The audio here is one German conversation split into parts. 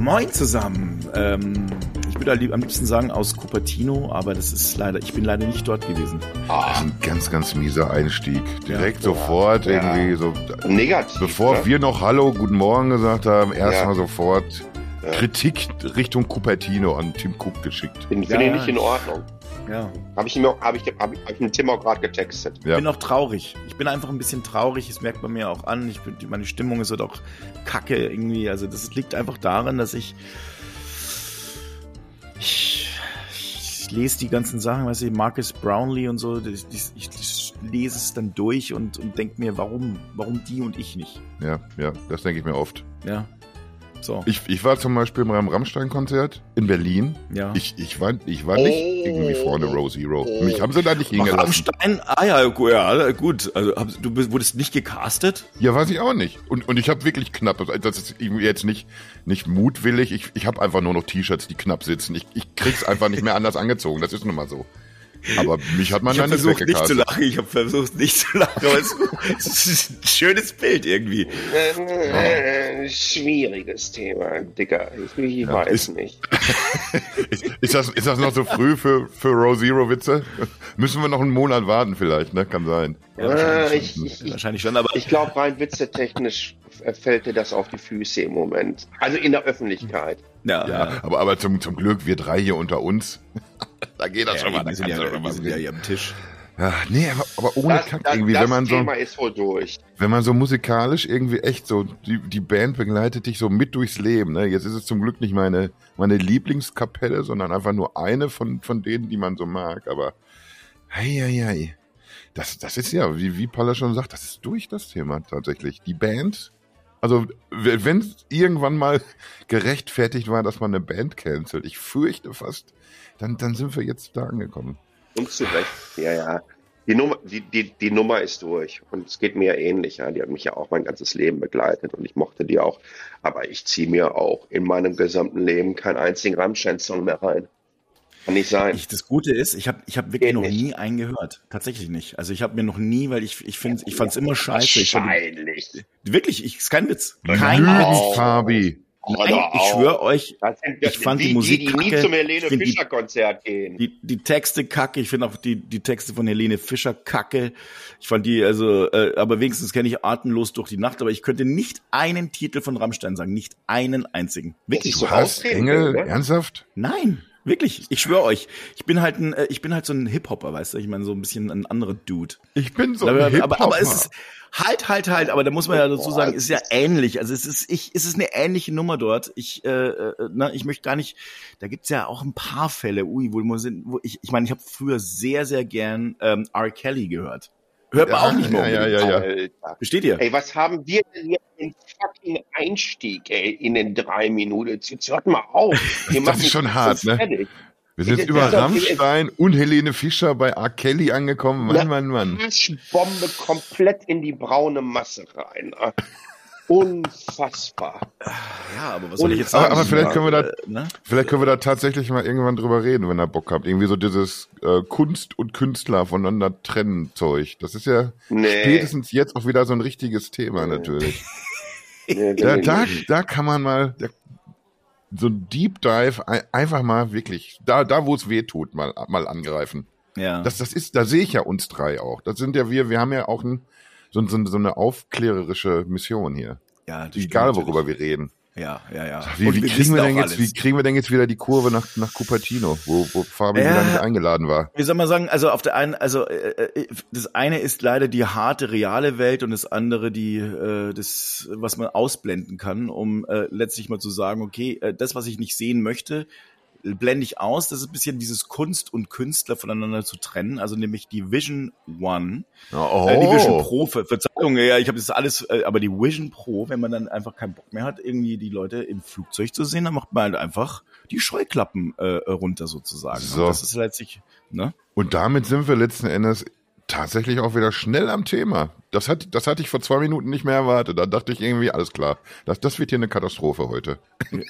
Moin zusammen. Ähm, ich würde am liebsten sagen aus Cupertino, aber das ist leider, ich bin leider nicht dort gewesen. Das ist ein ganz, ganz mieser Einstieg. Direkt sofort Ja. irgendwie so. Negativ. Bevor ne? wir noch Hallo, guten Morgen gesagt haben, erstmal Ja. sofort Ja. Kritik Richtung Cupertino an Tim Cook geschickt. Finde Ja, find ich ja. nicht in Ordnung. Ja. Habe ich ihm auch, habe ich, hab ich, hab ich dem Tim auch gerade getextet. Ich Ja. bin auch traurig. Ich bin einfach ein bisschen traurig. Das merkt man mir auch an. Ich bin, meine Stimmung ist halt auch kacke irgendwie. Also das liegt einfach daran, dass ich ich, ich lese die ganzen Sachen, weißt du, Marcus Brownlee und so. das- Ich, ich lese es dann durch und, und denke mir, warum, warum die und ich nicht? Ja, ja, das denke ich mir oft. Ja. So. Ich, ich war zum Beispiel beim Rammstein-Konzert in Berlin. ja. Ich, ich, war, ich war nicht Oh. irgendwie vorne Row Zero. Oh. Mich haben sie da nicht hingelassen. Rammstein? Ah ja, ja, gut. Also hab- du bist- wurdest nicht gecastet? Ja, weiß ich auch nicht. Und, und ich habe wirklich knapp, also das ist irgendwie jetzt nicht, nicht mutwillig, ich, ich habe einfach nur noch T-Shirts, die knapp sitzen. Ich, ich krieg's einfach nicht mehr anders angezogen, das ist nun mal so. Aber mich hat man Ich da habe nicht versucht nicht zu lachen. Ich habe versucht nicht zu lachen, aber es, es ist ein schönes Bild irgendwie. Äh, schwieriges Thema, Dicker. Ich, ich weiß ist- nicht. Ist, ist, das, ist das noch so früh für, für Row Zero Witze? Müssen wir noch einen Monat warten vielleicht, ne? Kann sein. Äh, ich ich, ich, Wahrscheinlich schon, aber ich glaube, rein witzetechnisch fällt dir das auf die Füße im Moment. Also in der Öffentlichkeit. ja, Ja, aber, aber zum, zum Glück, wir drei hier unter uns. da geht das schon mal. wir sind ja, sind ja hier am Tisch. Ja, nee, aber, aber ohne Das, Kack das, irgendwie, das wenn man so. Thema ist wohl durch. wenn man so musikalisch irgendwie echt so, die, die Band begleitet dich so mit durchs Leben. Ne? Jetzt ist es zum Glück nicht meine, meine Lieblingskapelle, sondern einfach nur eine von, von denen, die man so mag. Aber hei, hei, hei. Das, das ist ja, wie, wie Paula schon sagt, das ist durch das Thema tatsächlich. Die Band, also wenn es irgendwann mal gerechtfertigt war, dass man eine Band cancelt, ich fürchte fast, dann, dann sind wir jetzt da angekommen. Und zu Recht. Ja, ja. Die Nummer, die, die, die Nummer ist durch. Und es geht mir ähnlich. Ja. Die hat mich ja auch mein ganzes Leben begleitet und ich mochte die auch. Aber ich ziehe mir auch in meinem gesamten Leben keinen einzigen Rammstein-Song mehr rein. Kann nicht sein. Ich, das Gute ist, ich habe ich hab wirklich Geht noch nicht. nie einen gehört. Tatsächlich nicht. Also ich habe mir noch nie, weil ich, ich finde, ich fand es immer scheiße. Ich fand, Wahrscheinlich. wirklich, ich, ist kein Witz. Kein Lügen, Witz. Fabi. Nein, ich schwöre euch, Das sind ich fand die die, Musik die, die nie kacke. zum Ich Helene Fischer Konzert gehen. die, die Texte kacke. Ich finde auch die, die Texte von Helene Fischer kacke. Ich fand die, also, äh, aber wenigstens kenne ich Atemlos durch die Nacht, aber ich könnte nicht einen Titel von Rammstein sagen. Nicht einen einzigen. Wirklich. So Du hast Engel, ne? ernsthaft? Nein, wirklich. Ich schwöre euch. Ich bin halt ein, äh, ich bin halt so ein Hip-Hopper, weißt du? Ich meine, so ein bisschen ein anderer Dude. Ich bin so aber, ein aber, aber es Hip-Hopper. ist halt, halt, halt. Aber da muss man ja dazu sagen, ist ja ähnlich. Also es ist, ich, es ist eine ähnliche Nummer dort. Ich, äh, äh, na, ich möchte gar nicht. Da gibt's ja auch ein paar Fälle, ui, wo man sind, wo ich, ich meine, ich habe früher sehr, sehr gern ähm, R. Kelly gehört. Hört man Ja, auch nicht mehr. ja, ja, ja. Alter. Versteht ihr? Ey, was haben wir denn jetzt den fucking Einstieg, ey, in den drei Minuten? Jetzt hört mal auf. Das ist schon hart, ne? fertig. Wir sind Das jetzt über Rammstein und Helene Fischer bei R. Kelly angekommen. Mann, Mann, Mann. Arschbombe komplett in die braune Masse rein. Unfassbar. Ja, aber was soll ich jetzt sagen? aber vielleicht können wir da- Äh, ne? Vielleicht können wir da tatsächlich mal irgendwann drüber reden, wenn ihr Bock habt. Irgendwie so dieses äh, Kunst und Künstler voneinander trennen Zeug. Das ist ja Nee. spätestens jetzt auch wieder so ein richtiges Thema natürlich. Nee, Da, nee, da, nee. da kann man mal da, so ein Deep Dive ein- einfach mal wirklich, da, da wo es weh tut, mal, mal angreifen. Ja. Das, das ist, da sehe ich ja uns drei auch. Das sind ja wir, wir haben ja auch ein, so, so, so eine aufklärerische Mission hier. ja, Egal, worüber natürlich. wir reden. Ja, ja, ja. Wie, wie, kriegen wir denn jetzt, alles. wie kriegen wir denn jetzt wieder die Kurve nach, nach Cupertino, wo, wo Fabi Ja. wieder nicht eingeladen war? Wie soll man sagen, also auf der einen, also äh, äh, das eine ist leider die harte reale Welt und das andere die äh, das was man ausblenden kann, um äh, letztlich mal zu sagen, okay, äh, das was ich nicht sehen möchte, blende ich aus. Das ist ein bisschen dieses Kunst und Künstler voneinander zu trennen, also nämlich die Vision One, Oh, äh, die Vision Pro. Ver Verzeihung, ja, ich habe das alles, äh, aber die Vision Pro, wenn man dann einfach keinen Bock mehr hat, irgendwie die Leute im Flugzeug zu sehen, dann macht man halt einfach die Scheuklappen äh, runter sozusagen. So. Und das ist letztlich, ne? Und damit sind wir letzten Endes tatsächlich auch wieder schnell am Thema. Das, hat, das hatte ich vor zwei Minuten nicht mehr erwartet. Da dachte ich irgendwie, alles klar, das, das wird hier eine Katastrophe heute.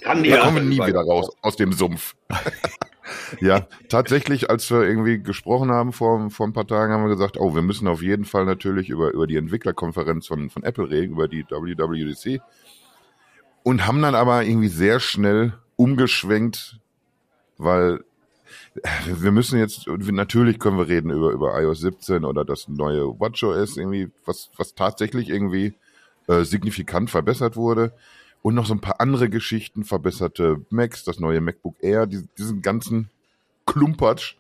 Kann Da ja kommen wir nie wieder raus aus dem Sumpf. ja, tatsächlich, als wir irgendwie gesprochen haben vor, vor ein paar Tagen, haben wir gesagt, oh, wir müssen auf jeden Fall natürlich über, über die Entwicklerkonferenz von, von Apple reden, über die WWDC. und haben dann aber irgendwie sehr schnell umgeschwenkt, weil wir müssen jetzt, natürlich können wir reden über, über iOS 17 oder das neue WatchOS irgendwie, was, was tatsächlich irgendwie äh, signifikant verbessert wurde. Und noch so ein paar andere Geschichten, verbesserte Macs, das neue MacBook Air, die, diesen ganzen Klumpatsch.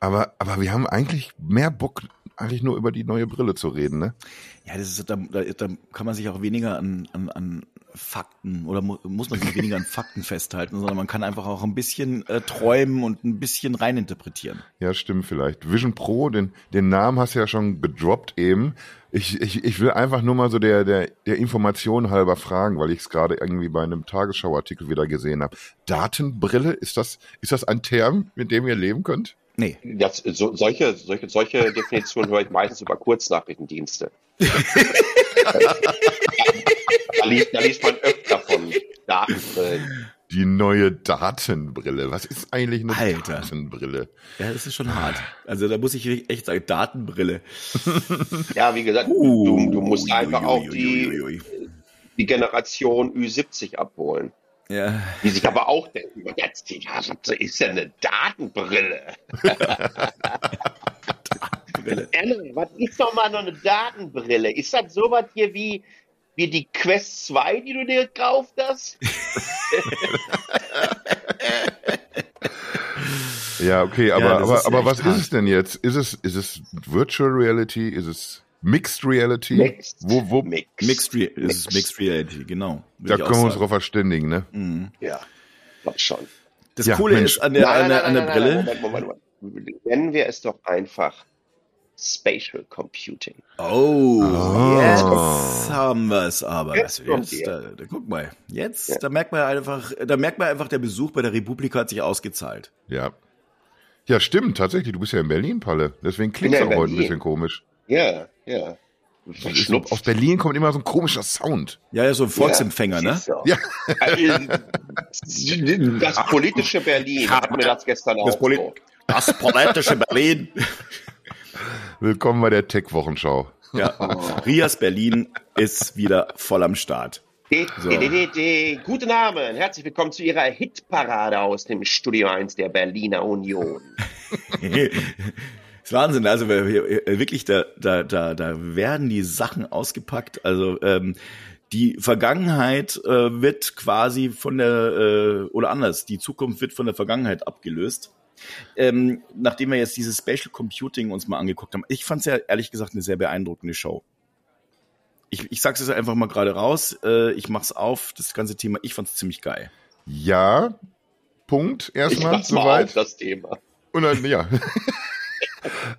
Aber, aber wir haben eigentlich mehr Bock, eigentlich nur über die neue Brille zu reden, ne? Ja, das ist, da, da, da kann man sich auch weniger an, an, an Fakten oder mu muss man sich weniger an Fakten festhalten, sondern man kann einfach auch ein bisschen äh, träumen und ein bisschen reininterpretieren. Ja, stimmt vielleicht. Vision Pro, den, den Namen hast du ja schon gedroppt eben. Ich, ich, ich will einfach nur mal so der, der, der Information halber fragen, weil ich es gerade irgendwie bei einem Tagesschauartikel wieder gesehen habe. Datenbrille, ist das, ist das ein Term, mit dem ihr leben könnt? Nee. Das, so, solche, solche, solche Definitionen höre ich meistens über Kurznachrichtendienste. da, liest, da liest man öfter von Datenbrillen. Die neue Datenbrille. Was ist eigentlich eine Alter. Datenbrille? Ja, das ist schon hart. Also da muss ich echt sagen, Datenbrille. Ja, wie gesagt, Uh, du, du musst einfach ui, auch ui, die, die Generation Ü70 abholen. Ja. Die sich aber auch denken, jetzt, ja, ist denn eine Datenbrille? Brille. Anna, was ist doch mal noch eine Datenbrille? Ist das sowas hier wie, wie die Quest 2, die du dir gekauft hast? Ja, okay, aber, das aber, aber was hart. ist es denn jetzt? Ist es, ist es Virtual Reality? Ist es Mixed Reality? Mixed. Wo, wo, Mix. Mixed, Re Mixed. Mixed Reality, genau. Da können wir uns drauf verständigen, ne? Ja, glaub schon. Das Ja, Coole Mensch. ist an der, an der, an der nein, Brille. Moment, Moment, Moment. Nennen wir es doch einfach Spatial Computing. Oh, Ah. jetzt haben wir es aber. Jetzt Also jetzt, da, da, guck mal, jetzt, Ja. da merkt man einfach, da merkt man einfach, der Besuch bei der Republika hat sich ausgezahlt. Ja. Ja, stimmt, tatsächlich. Du bist ja in Berlin, Palle. Deswegen klingt es auch heute ein bisschen komisch. Ja, ja. Verschnupft. aus Berlin kommt immer so ein komischer Sound. Ja, ja, so ein Volksempfänger, ja, ne? Ja. Das politische Berlin hat mir das gestern auch Das, Poli so. das politische Berlin. Willkommen bei der Tech-Wochenschau. Ja, Rias Berlin ist wieder voll am Start. So. de, de, de, de. Guten Abend, herzlich willkommen zu Ihrer Hitparade aus dem Studio 1 der Berliner Union. Das ist Wahnsinn, also wir- wirklich, da, da, da, da werden die Sachen ausgepackt. Also ähm, die Vergangenheit äh, wird quasi von der, äh, oder anders, die Zukunft wird von der Vergangenheit abgelöst. Ähm, nachdem wir jetzt dieses Spatial Computing uns mal angeguckt haben, ich fand es ja ehrlich gesagt eine sehr beeindruckende Show. Ich, ich sag's jetzt einfach mal gerade raus, äh, ich mach's auf, das ganze Thema, ich fand's ziemlich geil. Ja, Punkt. Erstmal, mach's mal auf, soweit. das Thema. Und dann, ja.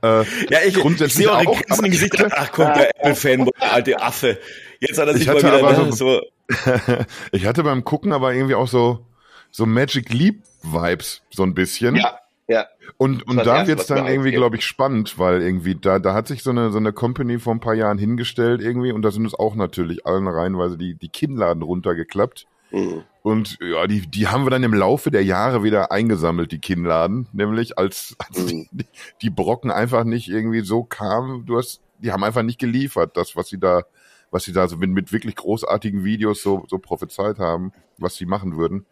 äh, Ja, ich, Grundsätzlich ich sehe auch, auch, den Gesicht. Ach komm, der Apple-Fanboy, der alte Affe. Jetzt hat er sich Ich mal hatte wieder aber ne, so, ich hatte beim Gucken aber irgendwie auch so, so Magic Leap Vibes, so ein bisschen. Ja, ja. Und, und da wird's was dann irgendwie, glaube ich, spannend, weil irgendwie da, da hat sich so eine, so eine Company vor ein paar Jahren hingestellt irgendwie und da sind uns auch natürlich allen reihenweise die, die Kinnladen runtergeklappt. Hm. Und ja, die, die haben wir dann im Laufe der Jahre wieder eingesammelt, die Kinnladen, nämlich als, als Mhm. die, die Brocken einfach nicht irgendwie so kamen. Du hast, die haben einfach nicht geliefert, das, was sie da, was sie da so mit, mit wirklich großartigen Videos so, so prophezeit haben, was sie machen würden.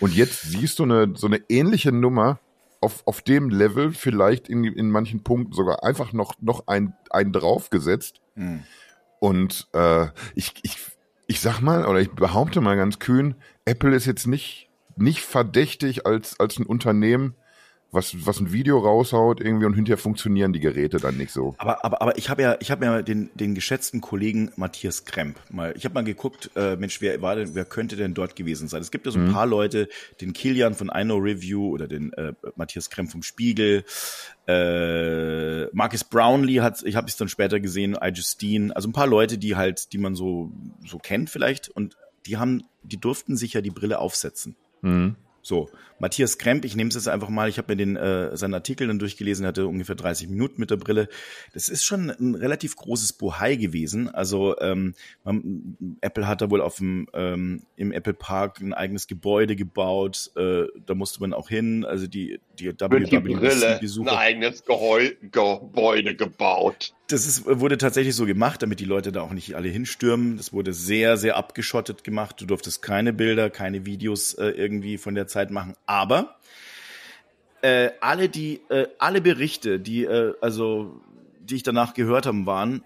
Und jetzt siehst du eine, so eine ähnliche Nummer auf, auf dem Level, vielleicht in, in manchen Punkten sogar einfach noch, noch ein, ein draufgesetzt. hm. Und äh, ich, ich, ich sag mal, oder ich behaupte mal ganz kühn, Apple ist jetzt nicht, nicht verdächtig als, als ein Unternehmen, was, was ein Video raushaut irgendwie und hinterher funktionieren die Geräte dann nicht so. Aber, aber, aber ich habe ja, ich habe ja den, den geschätzten Kollegen Matthias Kremp mal, ich habe mal geguckt, äh, Mensch, wer war denn, wer könnte denn dort gewesen sein? Es gibt ja so ein paar Leute, den Kilian von I Know Review oder den äh, Matthias Kremp vom Spiegel, äh, Marcus Brownlee hat, ich habe es dann später gesehen, iJustine, also ein paar Leute, die halt, die man so so kennt vielleicht und die haben, die durften sich ja die Brille aufsetzen. Mhm. So, Matthias Kremp, ich nehme es jetzt einfach mal, ich habe mir den äh, seinen Artikel dann durchgelesen, er hatte ungefähr 30 Minuten mit der Brille. Das ist schon ein relativ großes Bohai gewesen. Also ähm, man, Apple hat da wohl auf dem ähm, im Apple Park ein eigenes Gebäude gebaut. Äh, da musste man auch hin. Also die die Wird die Brille ein eigenes Geheu Gebäude gebaut. Das ist, wurde tatsächlich so gemacht, damit die Leute da auch nicht alle hinstürmen. Das wurde sehr, sehr abgeschottet gemacht. Du durftest keine Bilder, keine Videos äh, irgendwie von der Zeit machen. Aber äh, alle die, äh, alle Berichte, die äh, also, die ich danach gehört habe, waren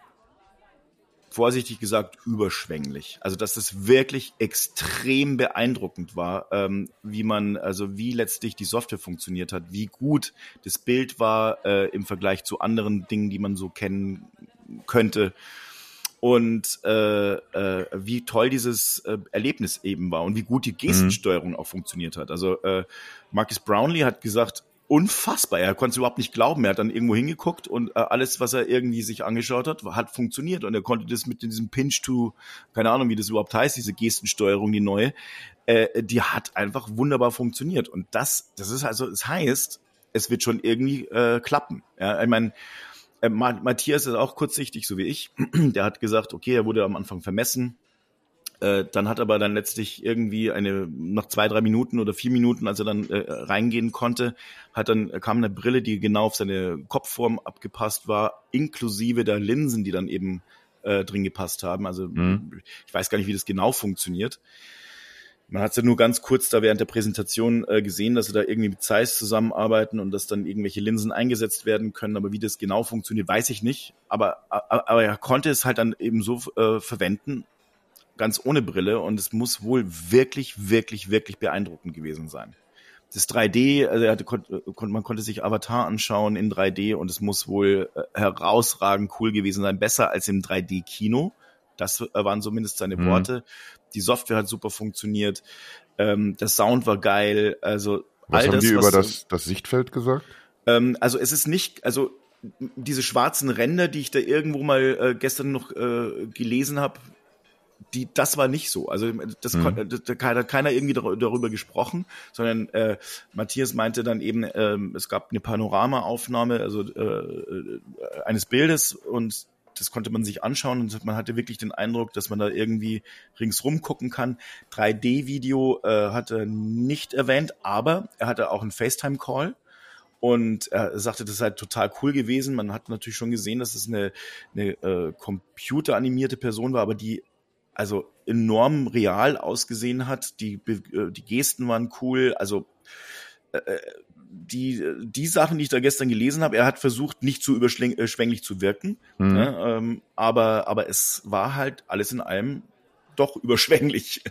vorsichtig gesagt überschwänglich. Also dass es wirklich extrem beeindruckend war, ähm, wie man, also wie letztlich die Software funktioniert hat, wie gut das Bild war äh, im Vergleich zu anderen Dingen, die man so kennen könnte. Und äh, äh, wie toll dieses äh, Erlebnis eben war und wie gut die Gestensteuerung mhm. auch funktioniert hat. Also äh, Marcus Brownlee hat gesagt, unfassbar. Er konnte es überhaupt nicht glauben. Er hat dann irgendwo hingeguckt und äh, alles, was er irgendwie sich angeschaut hat, hat funktioniert. Und er konnte das mit diesem Pinch to, keine Ahnung, wie das überhaupt heißt, diese Gestensteuerung, die neue, äh, die hat einfach wunderbar funktioniert. Und das, das ist also, es das heißt, es wird schon irgendwie äh, klappen. Ja, ich meine, äh, Matthias ist auch kurzsichtig, so wie ich. Der hat gesagt, okay, er wurde am Anfang vermessen äh, dann hat aber dann letztlich irgendwie eine, nach zwei, drei Minuten oder vier Minuten, als er dann äh, reingehen konnte, hat dann, kam eine Brille, die genau auf seine Kopfform abgepasst war, inklusive der Linsen, die dann eben äh, drin gepasst haben. Also mhm. ich weiß gar nicht, wie das genau funktioniert. Man hat es ja nur ganz kurz da während der Präsentation äh, gesehen, dass sie da irgendwie mit Zeiss zusammenarbeiten und dass dann irgendwelche Linsen eingesetzt werden können. Aber wie das genau funktioniert, weiß ich nicht. Aber, aber, aber er konnte es halt dann eben so äh, verwenden, ganz ohne Brille und es muss wohl wirklich, wirklich, wirklich beeindruckend gewesen sein. Das 3D, also hatte, man konnte sich Avatar anschauen in 3D und es muss wohl äh, herausragend cool gewesen sein, besser als im 3D-Kino. Das waren zumindest seine mhm. Worte. Die Software hat super funktioniert. Ähm, der Sound war geil. Also was all haben das, die über das, das Sichtfeld gesagt? Ähm, also es ist nicht, also diese schwarzen Ränder, die ich da irgendwo mal äh, gestern noch äh, gelesen habe, die, das war nicht so. Also das, mhm. das, da hat keiner irgendwie darüber gesprochen, sondern äh, Matthias meinte dann eben, äh, es gab eine Panoramaaufnahme, also äh, äh, eines Bildes und das konnte man sich anschauen und man hatte wirklich den Eindruck, dass man da irgendwie ringsrum gucken kann. 3D-Video äh, hat er nicht erwähnt, aber er hatte auch einen FaceTime-Call und er sagte, das sei total cool gewesen. Man hat natürlich schon gesehen, dass es eine, eine äh, computeranimierte Person war, aber die also enorm real ausgesehen hat. Die, äh, die Gesten waren cool. Also äh, äh, die, die Sachen, die ich da gestern gelesen habe, er hat versucht, nicht zu überschwänglich zu wirken. Mhm. Ne, ähm, aber, aber es war halt alles in allem doch überschwänglich.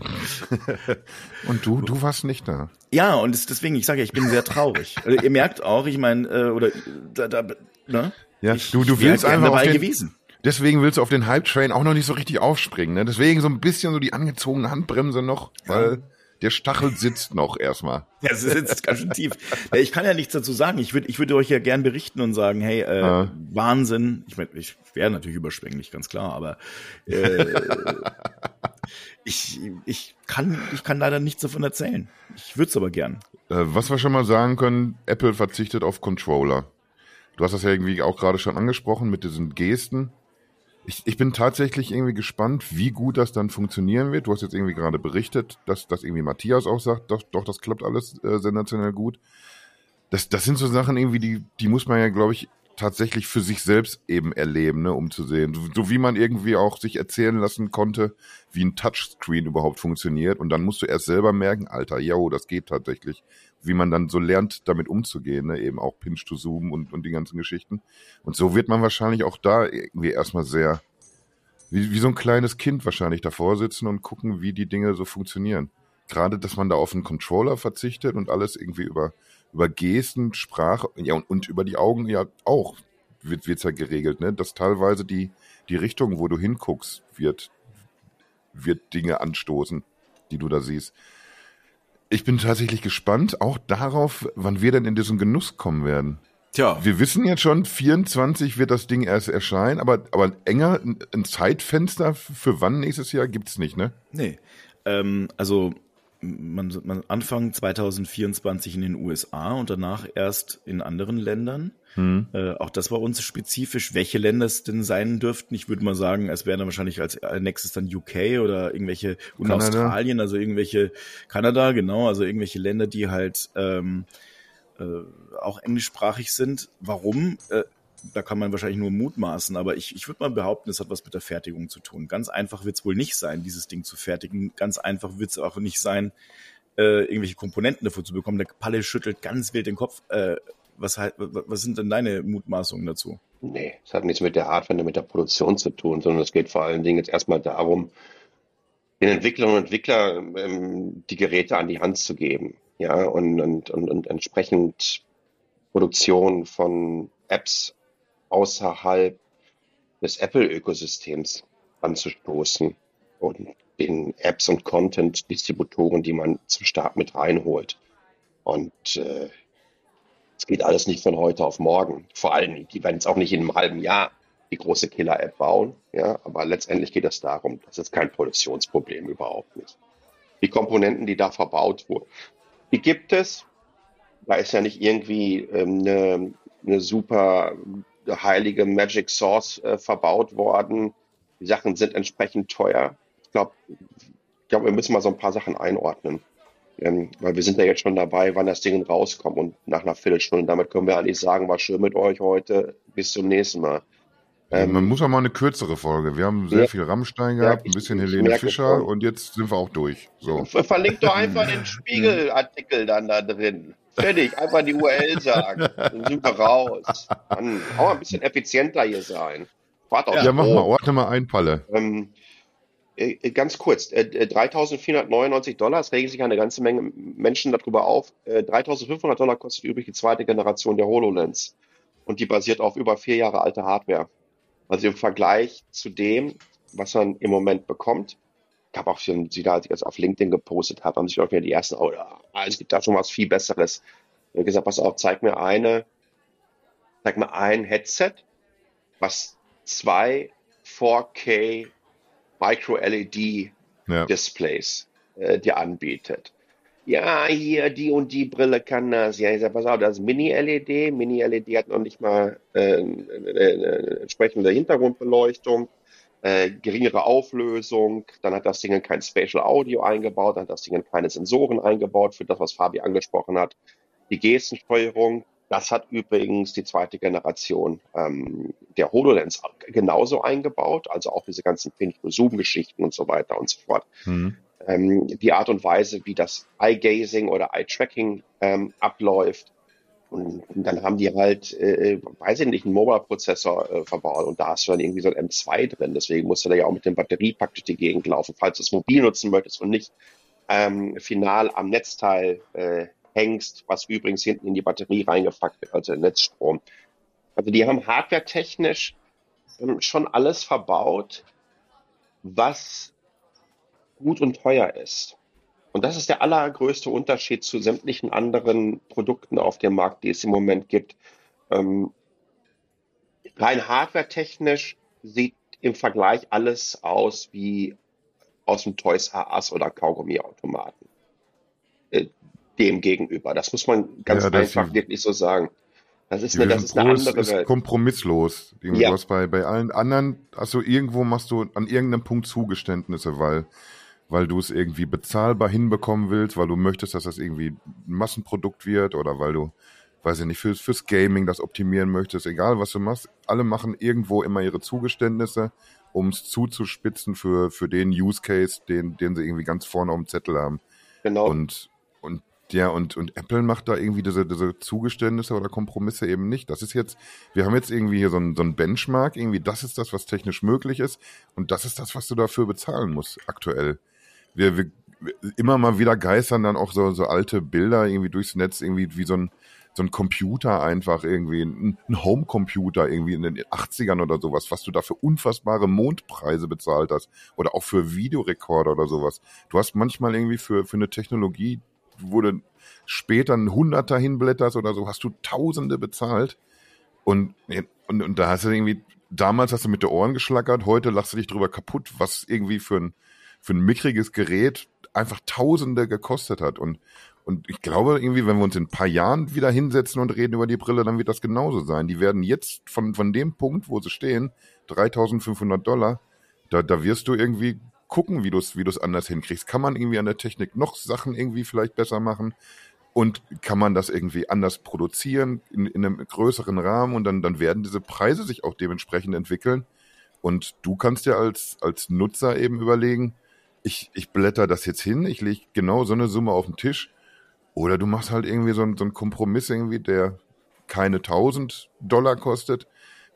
und du, du warst nicht da. Ja, und es, deswegen, ich sage ja, ich bin sehr traurig. Ihr merkt auch, ich meine, äh, oder da, da, ne? Ja, ich, du, du willst einfach dabei den, gewesen. Deswegen willst du auf den Hype-Train auch noch nicht so richtig aufspringen. Ne? Deswegen so ein bisschen so die angezogene Handbremse noch, weil der Stachel sitzt noch erstmal. Ja, es sitzt ganz schön tief. Ich kann ja nichts dazu sagen. Ich würde ich würde euch ja gern berichten und sagen, hey, äh, ja. Wahnsinn. Ich meine, ich wäre natürlich überschwänglich, ganz klar, aber äh, ich, ich, kann, ich kann leider nichts davon erzählen. Ich würde es aber gern. Äh, was wir schon mal sagen können, Apple verzichtet auf Controller. Du hast das ja irgendwie auch gerade schon angesprochen mit diesen Gesten. Ich, ich bin tatsächlich irgendwie gespannt, wie gut das dann funktionieren wird. Du hast jetzt irgendwie gerade berichtet, dass, dass irgendwie Matthias auch sagt, doch, doch das klappt alles äh, sensationell gut. Das, das sind so Sachen irgendwie, die, die muss man ja, glaube ich, tatsächlich für sich selbst eben erleben, ne, um zu sehen. So, so, wie man irgendwie auch sich erzählen lassen konnte, wie ein Touchscreen überhaupt funktioniert. Und dann musst du erst selber merken, Alter, ja, das geht tatsächlich. Wie man dann so lernt, damit umzugehen, ne? eben auch Pinch to Zoom und, und die ganzen Geschichten. Und so wird man wahrscheinlich auch da irgendwie erstmal sehr, wie, wie so ein kleines Kind wahrscheinlich davor sitzen und gucken, wie die Dinge so funktionieren. Gerade, dass man da auf einen Controller verzichtet und alles irgendwie über über Gesten, Sprache, ja, und, und über die Augen ja auch wird wird's ja geregelt, ne? Dass teilweise die, die Richtung, wo du hinguckst, wird, wird Dinge anstoßen, die du da siehst. Ich bin tatsächlich gespannt, auch darauf, wann wir denn in diesen Genuss kommen werden. Tja. Wir wissen jetzt schon, 24 wird das Ding erst erscheinen, aber, aber enger ein Zeitfenster für wann nächstes Jahr gibt's nicht, ne? Nee. Ähm, also man, man Anfang 2024 in den USA und danach erst in anderen Ländern. Hm. Äh, auch das war uns spezifisch, welche Länder es denn sein dürften. Ich würde mal sagen, es wären dann wahrscheinlich als nächstes dann UK oder irgendwelche und Kanada. Australien, also irgendwelche Kanada, genau, also irgendwelche Länder, die halt ähm, äh, auch englischsprachig sind. Warum? Äh, da kann man wahrscheinlich nur mutmaßen, aber ich, ich würde mal behaupten, es hat was mit der Fertigung zu tun. Ganz einfach wird es wohl nicht sein, dieses Ding zu fertigen. Ganz einfach wird es auch nicht sein, äh, irgendwelche Komponenten dafür zu bekommen. Der Palle schüttelt ganz wild den Kopf. Äh, was, was sind denn deine Mutmaßungen dazu? Nee, es hat nichts mit der Hardware, mit der Produktion zu tun, sondern es geht vor allen Dingen jetzt erstmal darum, den Entwicklern und Entwicklern ähm, die Geräte an die Hand zu geben. Ja, und, und, und, und entsprechend Produktion von Apps außerhalb des Apple-Ökosystems anzustoßen und den Apps und Content-Distributoren, die man zum Start mit reinholt. Und äh, es geht alles nicht von heute auf morgen. Vor allem, die werden es auch nicht in einem halben Jahr die große Killer-App bauen. Ja, aber letztendlich geht es darum, das ist kein Produktionsproblem überhaupt nicht. Die Komponenten, die da verbaut wurden, die gibt es. Da ist ja nicht irgendwie ähm, eine, eine super heilige Magic Source äh, verbaut worden. Die Sachen sind entsprechend teuer. Ich glaube, glaub, wir müssen mal so ein paar Sachen einordnen. Ähm, weil wir sind ja jetzt schon dabei, wann das Ding rauskommt und nach einer Viertelstunde. Damit können wir eigentlich sagen, war schön mit euch heute. Bis zum nächsten Mal. Ähm, Man muss auch mal eine kürzere Folge. Wir haben sehr ja, viel Rammstein gehabt, ein bisschen Helene Fischer schon. und jetzt sind wir auch durch. So. Verlinkt doch einfach den Spiegelartikel dann da drin. Fertig, einfach die URL sagen. Dann sind wir raus. Dann auch ein bisschen effizienter hier sein. Ja, ja mach mal, ordne mal ein, Palle. Ähm, äh, äh ganz kurz, äh, 3.499 Dollar, es regen sich eine ganze Menge Menschen darüber auf. Äh, 3.500 Dollar kostet übrigens die zweite Generation der HoloLens. Und die basiert auf über vier Jahre alte Hardware. Also im Vergleich zu dem, was man im Moment bekommt, ich habe auch schon, sie da, als ich das auf LinkedIn gepostet habe, haben sich auch wieder die ersten, oh, es gibt da schon was viel Besseres. Ich habe gesagt, pass auf, zeig mir eine, zeig mir ein Headset, was zwei 4K Micro LED ja. Displays äh, dir anbietet ja, hier, die und die Brille kann das. Ja, ich sage, pass auf, das ist Mini-LED. Mini-LED hat noch nicht mal äh, eine entsprechende Hintergrundbeleuchtung, äh, geringere Auflösung. Dann hat das Ding kein Spatial Audio eingebaut, dann hat das Ding keine Sensoren eingebaut für das, was Fabi angesprochen hat. Die Gestensteuerung, das hat übrigens die zweite Generation ähm, der HoloLens genauso eingebaut, also auch diese ganzen Zoom-Geschichten und so weiter und so fort. Mhm ähm, die Art und Weise, wie das Eye-Gazing oder Eye-Tracking ähm, abläuft. Und, und, dann haben die halt, äh, weiß ich nicht, einen Mobile-Prozessor äh, verbaut und da hast du dann irgendwie so ein M2 drin. Deswegen musst du da ja auch mit dem Batteriepack durch die Gegend laufen, falls du es mobil nutzen möchtest und nicht ähm, final am Netzteil äh, hängst, was übrigens hinten in die Batterie reingepackt wird, also Netzstrom. Also die haben hardware-technisch ähm, schon alles verbaut, was gut und teuer ist. Und das ist der allergrößte Unterschied zu sämtlichen anderen Produkten auf dem Markt, die es im Moment gibt. Ähm, rein hardware-technisch sieht im Vergleich alles aus wie aus dem Toys R Us oder Kaugummi-Automaten. Äh, dem gegenüber. Das muss man ganz ja, einfach wirklich so sagen. Das ist, eine, das ist eine andere ist Welt. kompromisslos. Ja. Bei, bei allen anderen, also irgendwo machst du an irgendeinem Punkt Zugeständnisse, weil weil du es irgendwie bezahlbar hinbekommen willst, weil du möchtest, dass das irgendwie ein Massenprodukt wird oder weil du, weiß ich nicht, fürs, fürs Gaming das optimieren möchtest, egal was du machst, alle machen irgendwo immer ihre Zugeständnisse, um es zuzuspitzen für, für den Use Case, den, den sie irgendwie ganz vorne auf dem Zettel haben. Genau. Und, und ja, und, und Apple macht da irgendwie diese, diese Zugeständnisse oder Kompromisse eben nicht. Das ist jetzt, wir haben jetzt irgendwie hier so ein, so ein Benchmark, irgendwie das ist das, was technisch möglich ist und das ist das, was du dafür bezahlen musst aktuell wir, wir immer mal wieder geistern dann auch so, so alte Bilder irgendwie durchs Netz, irgendwie wie so ein, so ein Computer einfach irgendwie, ein, Homecomputer irgendwie in den 80ern oder sowas, was du da für unfassbare Mondpreise bezahlt hast. Oder auch für Videorekorder oder sowas. Du hast manchmal irgendwie für, für eine Technologie, wo du später ein Hunderter hinblätterst oder so, hast du Tausende bezahlt. Und, und, und da hast du irgendwie, damals hast du mit den Ohren geschlackert, heute lachst du dich drüber kaputt, was irgendwie für ein, für ein mickriges Gerät einfach Tausende gekostet hat. Und, und ich glaube irgendwie, wenn wir uns in ein paar Jahren wieder hinsetzen und reden über die Brille, dann wird das genauso sein. Die werden jetzt von, von dem Punkt, wo sie stehen, 3500 Dollar, da, da wirst du irgendwie gucken, wie du es wie anders hinkriegst. Kann man irgendwie an der Technik noch Sachen irgendwie vielleicht besser machen? Und kann man das irgendwie anders produzieren in, in einem größeren Rahmen und dann, dann werden diese Preise sich auch dementsprechend entwickeln. Und du kannst ja als, als Nutzer eben überlegen, ich, ich blätter das jetzt hin, ich lege genau so eine Summe auf den Tisch. Oder du machst halt irgendwie so, einen, so einen Kompromiss irgendwie, der keine 1000 Dollar kostet,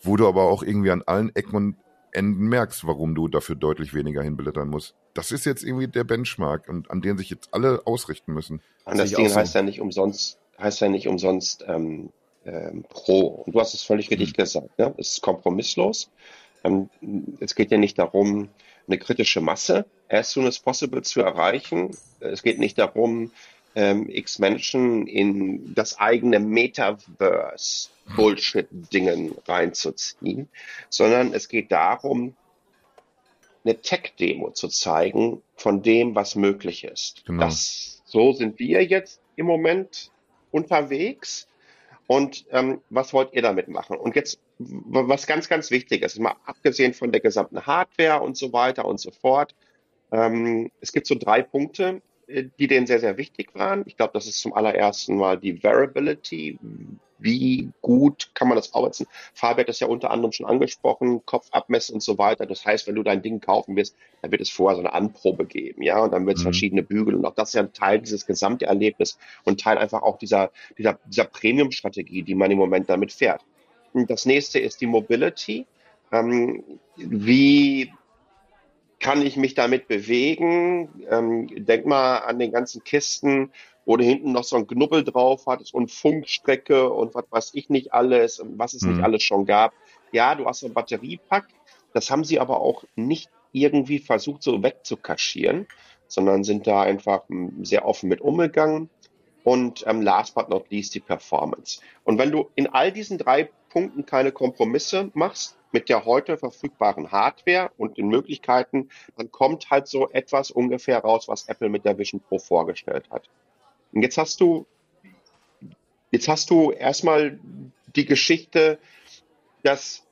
wo du aber auch irgendwie an allen Ecken und Enden merkst, warum du dafür deutlich weniger hinblättern musst. Das ist jetzt irgendwie der Benchmark und an den sich jetzt alle ausrichten müssen. Und das Ding heißt ja nicht umsonst, heißt ja nicht umsonst ähm, ähm, Pro. Und du hast es völlig richtig mhm. gesagt. Ne? Es ist kompromisslos. Ähm, es geht ja nicht darum, eine kritische Masse as soon as possible zu erreichen. Es geht nicht darum, ähm, X Menschen in das eigene Metaverse Bullshit-Dingen reinzuziehen, sondern es geht darum, eine Tech-Demo zu zeigen von dem, was möglich ist. Genau. Das, so sind wir jetzt im Moment unterwegs. Und ähm, was wollt ihr damit machen? Und jetzt, was ganz, ganz wichtig ist, mal abgesehen von der gesamten Hardware und so weiter und so fort, ähm, es gibt so drei Punkte, äh, die denen sehr, sehr wichtig waren. Ich glaube, das ist zum allerersten Mal die Variability. Wie gut kann man das arbeiten? Fabi hat das ja unter anderem schon angesprochen, Kopf abmessen und so weiter. Das heißt, wenn du dein Ding kaufen wirst, dann wird es vorher so eine Anprobe geben, ja, und dann wird es mhm. verschiedene Bügel und auch das ist ja ein Teil dieses gesamte Erlebnis und Teil einfach auch dieser, dieser, dieser Premium-Strategie, die man im Moment damit fährt. Das nächste ist die Mobility. Ähm, wie kann ich mich damit bewegen? Ähm, denk mal an den ganzen Kisten, wo du hinten noch so ein Knubbel drauf hattest und Funkstrecke und was weiß ich nicht alles und was es mhm. nicht alles schon gab. Ja, du hast ein Batteriepack. Das haben sie aber auch nicht irgendwie versucht, so wegzukaschieren, sondern sind da einfach hm, sehr offen mit umgegangen. Und ähm, last but not least die Performance. Und wenn du in all diesen drei Punkten keine Kompromisse machst, mit der heute verfügbaren Hardware und den Möglichkeiten, dann kommt halt so etwas ungefähr raus, was Apple mit der Vision Pro vorgestellt hat. Und jetzt hast du, jetzt hast du erstmal die Geschichte, dass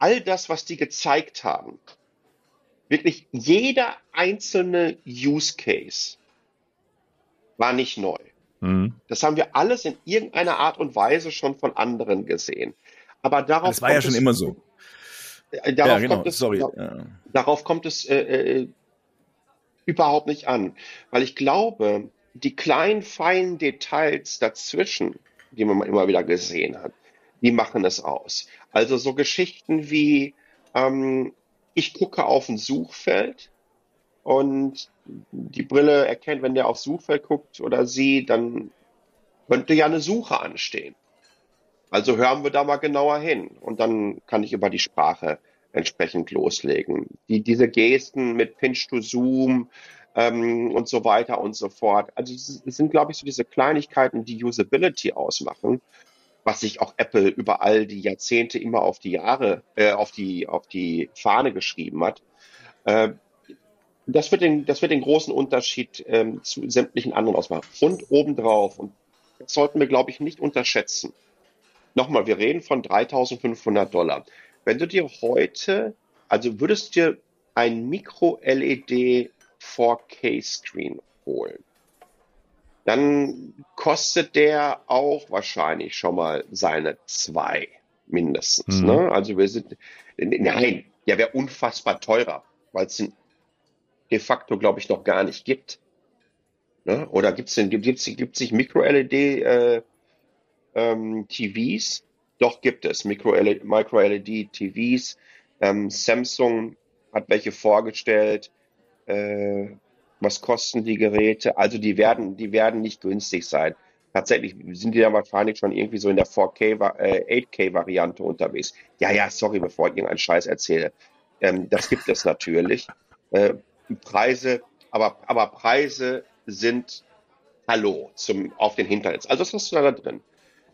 all das, was die gezeigt haben, wirklich jeder einzelne Use Case war nicht neu. Mhm. Das haben wir alles in irgendeiner Art und Weise schon von anderen gesehen. Aber darauf. Das war ja schon immer so. Äh, darauf ja, genau. kommt es, Sorry. Ja. Darauf kommt es äh, äh, überhaupt nicht an. Weil ich glaube, die kleinen, feinen Details dazwischen, die man immer wieder gesehen hat, die machen es aus. Also so Geschichten wie, ähm, ich gucke auf ein Suchfeld und die Brille erkennt, wenn der aufs Suchfeld guckt oder sie, dann könnte ja eine Suche anstehen. Also hören wir da mal genauer hin und dann kann ich über die Sprache entsprechend loslegen. Die, diese Gesten mit Pinch to Zoom ähm, und so weiter und so fort. Also es sind, glaube ich, so diese Kleinigkeiten, die Usability ausmachen, was sich auch Apple über all die Jahrzehnte immer auf die Jahre, äh, auf die auf die Fahne geschrieben hat. Äh, das wird den, das wird den großen Unterschied ähm, zu sämtlichen anderen ausmachen. Und obendrauf, und das sollten wir, glaube ich, nicht unterschätzen, Nochmal, wir reden von 3500 Dollar. Wenn du dir heute, also würdest du dir ein Micro-LED 4K-Screen holen, dann kostet der auch wahrscheinlich schon mal seine zwei mindestens. Mhm. Ne? Also wir sind, nein, der wäre unfassbar teurer, weil es den de facto, glaube ich, noch gar nicht gibt. Ne? Oder gibt es denn, gibt es gibt's Micro-LED äh, ähm, TVs. Doch gibt es Micro-LED-TVs. Ähm, Samsung hat welche vorgestellt. Äh, was kosten die Geräte? Also die werden, die werden nicht günstig sein. Tatsächlich sind die dann wahrscheinlich schon irgendwie so in der 4K, äh, 8K-Variante unterwegs. Ja, ja, sorry, bevor ich irgendeinen Scheiß erzähle. Ähm, das gibt es natürlich. Äh, Preise, aber, aber Preise sind Hallo zum, auf den Hinternetz. Also das hast du da drin.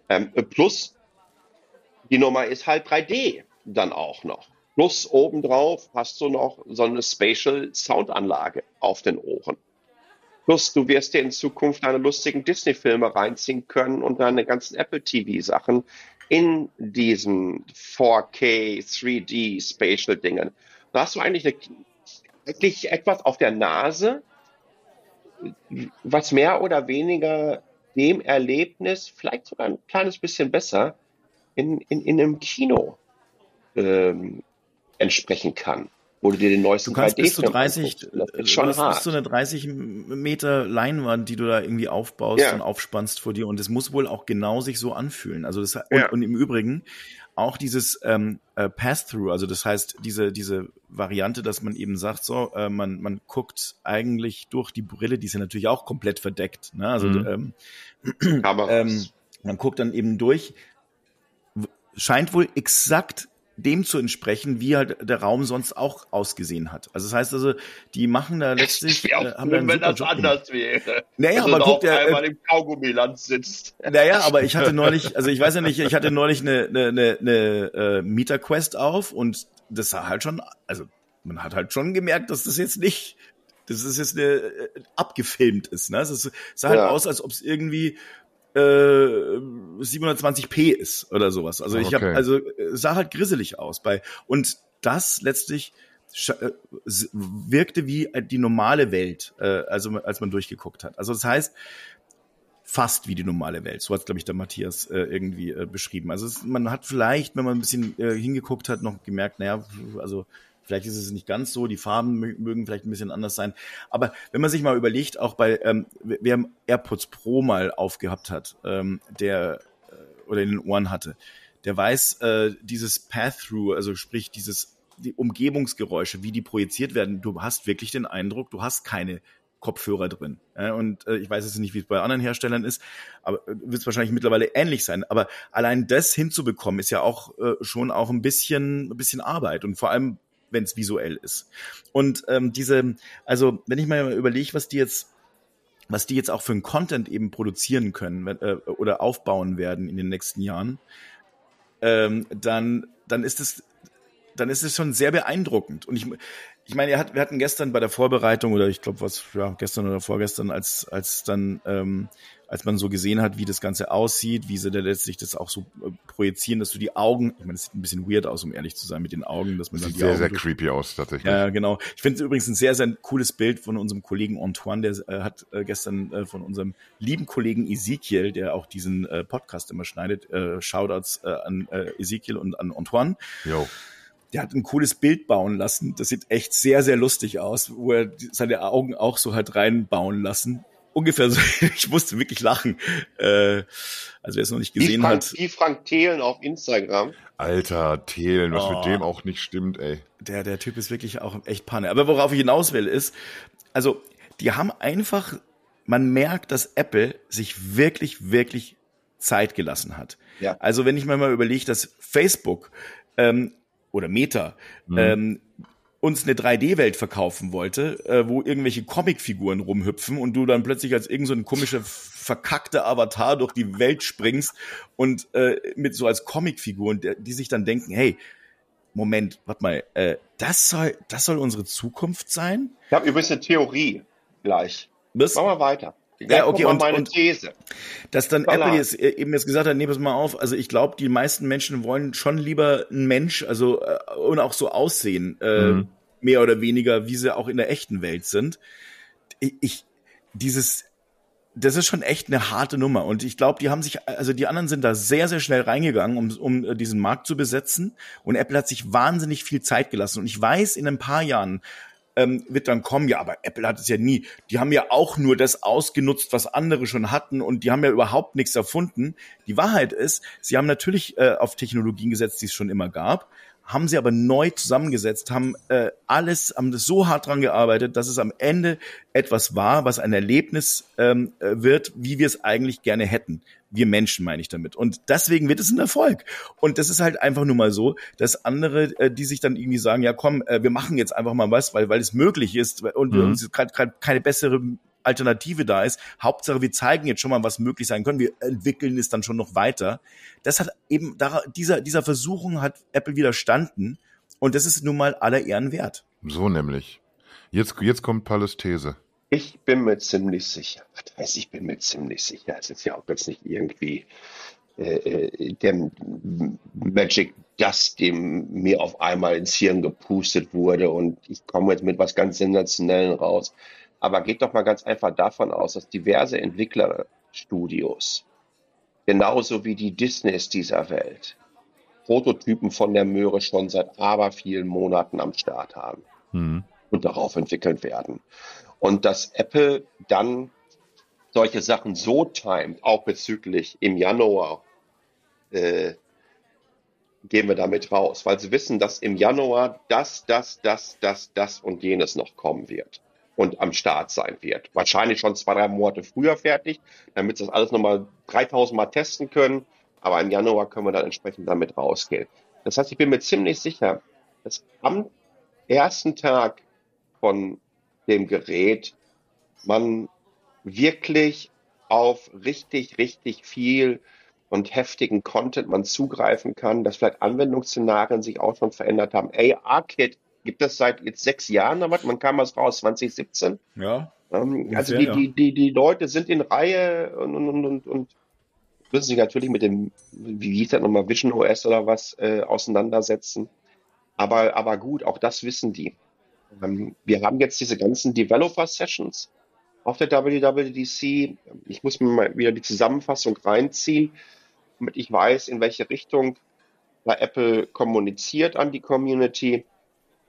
Ähm, plus, die Nummer ist halt 3D dann auch noch. Plus obendrauf hast du noch so eine Spatial Soundanlage auf den Ohren. Plus, du wirst dir in Zukunft deine lustigen Disney-Filme reinziehen können und deine ganzen Apple TV-Sachen in diesen 4K, 3D Spatial-Dingen. Da hast du eigentlich eine, wirklich etwas auf der Nase, was mehr oder weniger dem Erlebnis, vielleicht sogar ein kleines bisschen besser, in, in, in einem Kino ähm, entsprechen kann wo du dir den neuesten du kannst bis zu 30, das ist schon das hart. bis zu eine 30 Meter Leinwand, die du da irgendwie aufbaust ja. und aufspannst vor dir und es muss wohl auch genau sich so anfühlen. Also das und, und im Übrigen auch dieses ähm, äh, Pass-through, also das heißt diese diese Variante, dass man eben sagt, so äh, man man guckt eigentlich durch die Brille, die ist ja natürlich auch komplett verdeckt, ne? Also mhm. ähm, ähm, man guckt dann eben durch, scheint wohl exakt dem zu entsprechen, wie halt der Raum sonst auch ausgesehen hat. Also das heißt also, die machen da letztlich äh, haben schön, wenn das Job anders wäre. Naja, also aber guck, der einmal im Kaugummiland sitzt. Naja, aber ich hatte neulich, also ich weiß ja nicht, ich hatte neulich eine eine eine, eine äh, Mieter Quest auf und das sah halt schon, also man hat halt schon gemerkt, dass das jetzt nicht das ist jetzt eine äh, abgefilmt ist, ne? Es sah halt ja. aus, als ob es irgendwie äh, 720p ist oder sowas. Also ich okay. habe also sah halt grisselig aus bei und das letztlich äh, wirkte wie die normale Welt, äh, also als man durchgeguckt hat. Also das heißt fast wie die normale Welt. So hat glaube ich der Matthias äh, irgendwie äh, beschrieben. Also es, man hat vielleicht, wenn man ein bisschen äh, hingeguckt hat, noch gemerkt, naja, also Vielleicht ist es nicht ganz so, die Farben mögen vielleicht ein bisschen anders sein. Aber wenn man sich mal überlegt, auch bei, ähm, wer AirPods Pro mal aufgehabt hat, ähm, der äh, oder in den Ohren hatte, der weiß, äh, dieses Path-Through, also sprich dieses die Umgebungsgeräusche, wie die projiziert werden, du hast wirklich den Eindruck, du hast keine Kopfhörer drin. Und äh, ich weiß jetzt nicht, wie es bei anderen Herstellern ist, aber äh, wird es wahrscheinlich mittlerweile ähnlich sein. Aber allein das hinzubekommen, ist ja auch äh, schon auch ein bisschen, ein bisschen Arbeit. Und vor allem wenn es visuell ist. Und ähm, diese, also wenn ich mal überlege, was die jetzt was die jetzt auch für ein Content eben produzieren können äh, oder aufbauen werden in den nächsten Jahren, ähm, dann, dann ist es, dann ist es schon sehr beeindruckend. Und ich, ich meine, wir hatten gestern bei der Vorbereitung oder ich glaube, was, ja, gestern oder vorgestern, als, als dann ähm, als man so gesehen hat, wie das Ganze aussieht, wie sie da letztlich das auch so äh, projizieren, dass du die Augen, ich meine, es sieht ein bisschen weird aus, um ehrlich zu sein, mit den Augen, dass man sieht dann sehr, Augen sehr creepy aus, tatsächlich. Ja, genau. Ich finde es übrigens ein sehr, sehr cooles Bild von unserem Kollegen Antoine, der äh, hat äh, gestern äh, von unserem lieben Kollegen Ezekiel, der auch diesen äh, Podcast immer schneidet, äh, Shoutouts an Ezekiel und an Antoine. Jo der hat ein cooles Bild bauen lassen. Das sieht echt sehr, sehr lustig aus, wo er seine Augen auch so halt reinbauen lassen ungefähr so, ich musste wirklich lachen. Äh, also wer es noch nicht gesehen wie Frank, hat. Wie Frank Thelen auf Instagram. Alter, Thelen, was oh, mit dem auch nicht stimmt, ey. Der, der Typ ist wirklich auch echt Panne. Aber worauf ich hinaus will, ist, also, die haben einfach, man merkt, dass Apple sich wirklich, wirklich Zeit gelassen hat. Ja. Also, wenn ich mir mal überlege, dass Facebook ähm, oder Meta mhm. ähm, uns eine 3D-Welt verkaufen wollte, äh, wo irgendwelche Comicfiguren rumhüpfen und du dann plötzlich als irgend so ein komischer verkackter Avatar durch die Welt springst und äh, mit so als Comicfiguren, die, die sich dann denken, hey, Moment, warte mal, äh, das soll, das soll unsere Zukunft sein? Ich habe übrigens eine Theorie gleich. Was? Machen wir weiter. Ja, okay, und, meine und These. dass dann Voila. Apple jetzt äh, eben jetzt gesagt hat, wir es mal auf. Also ich glaube, die meisten Menschen wollen schon lieber ein Mensch, also äh, und auch so aussehen, äh, mhm. mehr oder weniger, wie sie auch in der echten Welt sind. Ich, ich dieses das ist schon echt eine harte Nummer. Und ich glaube, die haben sich, also die anderen sind da sehr, sehr schnell reingegangen, um, um äh, diesen Markt zu besetzen. Und Apple hat sich wahnsinnig viel Zeit gelassen. Und ich weiß, in ein paar Jahren ähm, wird dann kommen, ja, aber Apple hat es ja nie. Die haben ja auch nur das ausgenutzt, was andere schon hatten und die haben ja überhaupt nichts erfunden. Die Wahrheit ist, sie haben natürlich äh, auf Technologien gesetzt, die es schon immer gab, haben sie aber neu zusammengesetzt, haben äh, alles, haben das so hart dran gearbeitet, dass es am Ende etwas war, was ein Erlebnis ähm, äh, wird, wie wir es eigentlich gerne hätten. Wir Menschen meine ich damit. Und deswegen wird es ein Erfolg. Und das ist halt einfach nur mal so, dass andere, äh, die sich dann irgendwie sagen, ja komm, äh, wir machen jetzt einfach mal was, weil, weil es möglich ist und mhm. uns gerade keine bessere Alternative da ist. Hauptsache, wir zeigen jetzt schon mal, was möglich sein können. Wir entwickeln es dann schon noch weiter. Das hat eben, dieser, dieser Versuchung hat Apple widerstanden. Und das ist nun mal aller Ehren wert. So nämlich. Jetzt, jetzt kommt Palles These. Ich bin mir ziemlich sicher. Was heißt, ich bin mir ziemlich sicher. Es ist ja auch jetzt nicht irgendwie äh, äh der Magic Dust, dem mir auf einmal ins Hirn gepustet wurde und ich komme jetzt mit was ganz Sensationellen raus. Aber geht doch mal ganz einfach davon aus, dass diverse Entwickler Studios, genauso wie die Disneys dieser Welt, Prototypen von der Möhre schon seit aber vielen Monaten am Start haben mhm. und darauf entwickelt werden. Und dass Apple dann solche Sachen so timet, auch bezüglich im Januar, äh, gehen wir damit raus, weil sie wissen, dass im Januar das, das, das, das, das und jenes noch kommen wird und am Start sein wird. Wahrscheinlich schon zwei, drei Monate früher fertig, damit sie das alles nochmal 3000 Mal testen können. Aber im Januar können wir dann entsprechend damit rausgehen. Das heißt, ich bin mir ziemlich sicher, dass am ersten Tag von dem Gerät man wirklich auf richtig, richtig viel und heftigen Content man zugreifen kann, dass vielleicht Anwendungsszenarien sich auch schon verändert haben. AR-Kit gibt es seit jetzt sechs Jahren, aber man kam was raus, 2017. Ja. Ähm, also die, die, die, die Leute sind in Reihe und, und, und, und müssen sich natürlich mit dem, wie hieß das nochmal, Vision OS oder was, äh, auseinandersetzen. Aber, aber gut, auch das wissen die. Ähm, wir haben jetzt diese ganzen Developer-Sessions auf der WWDC. Ich muss mir mal wieder die Zusammenfassung reinziehen, damit ich weiß, in welche Richtung Apple kommuniziert an die Community.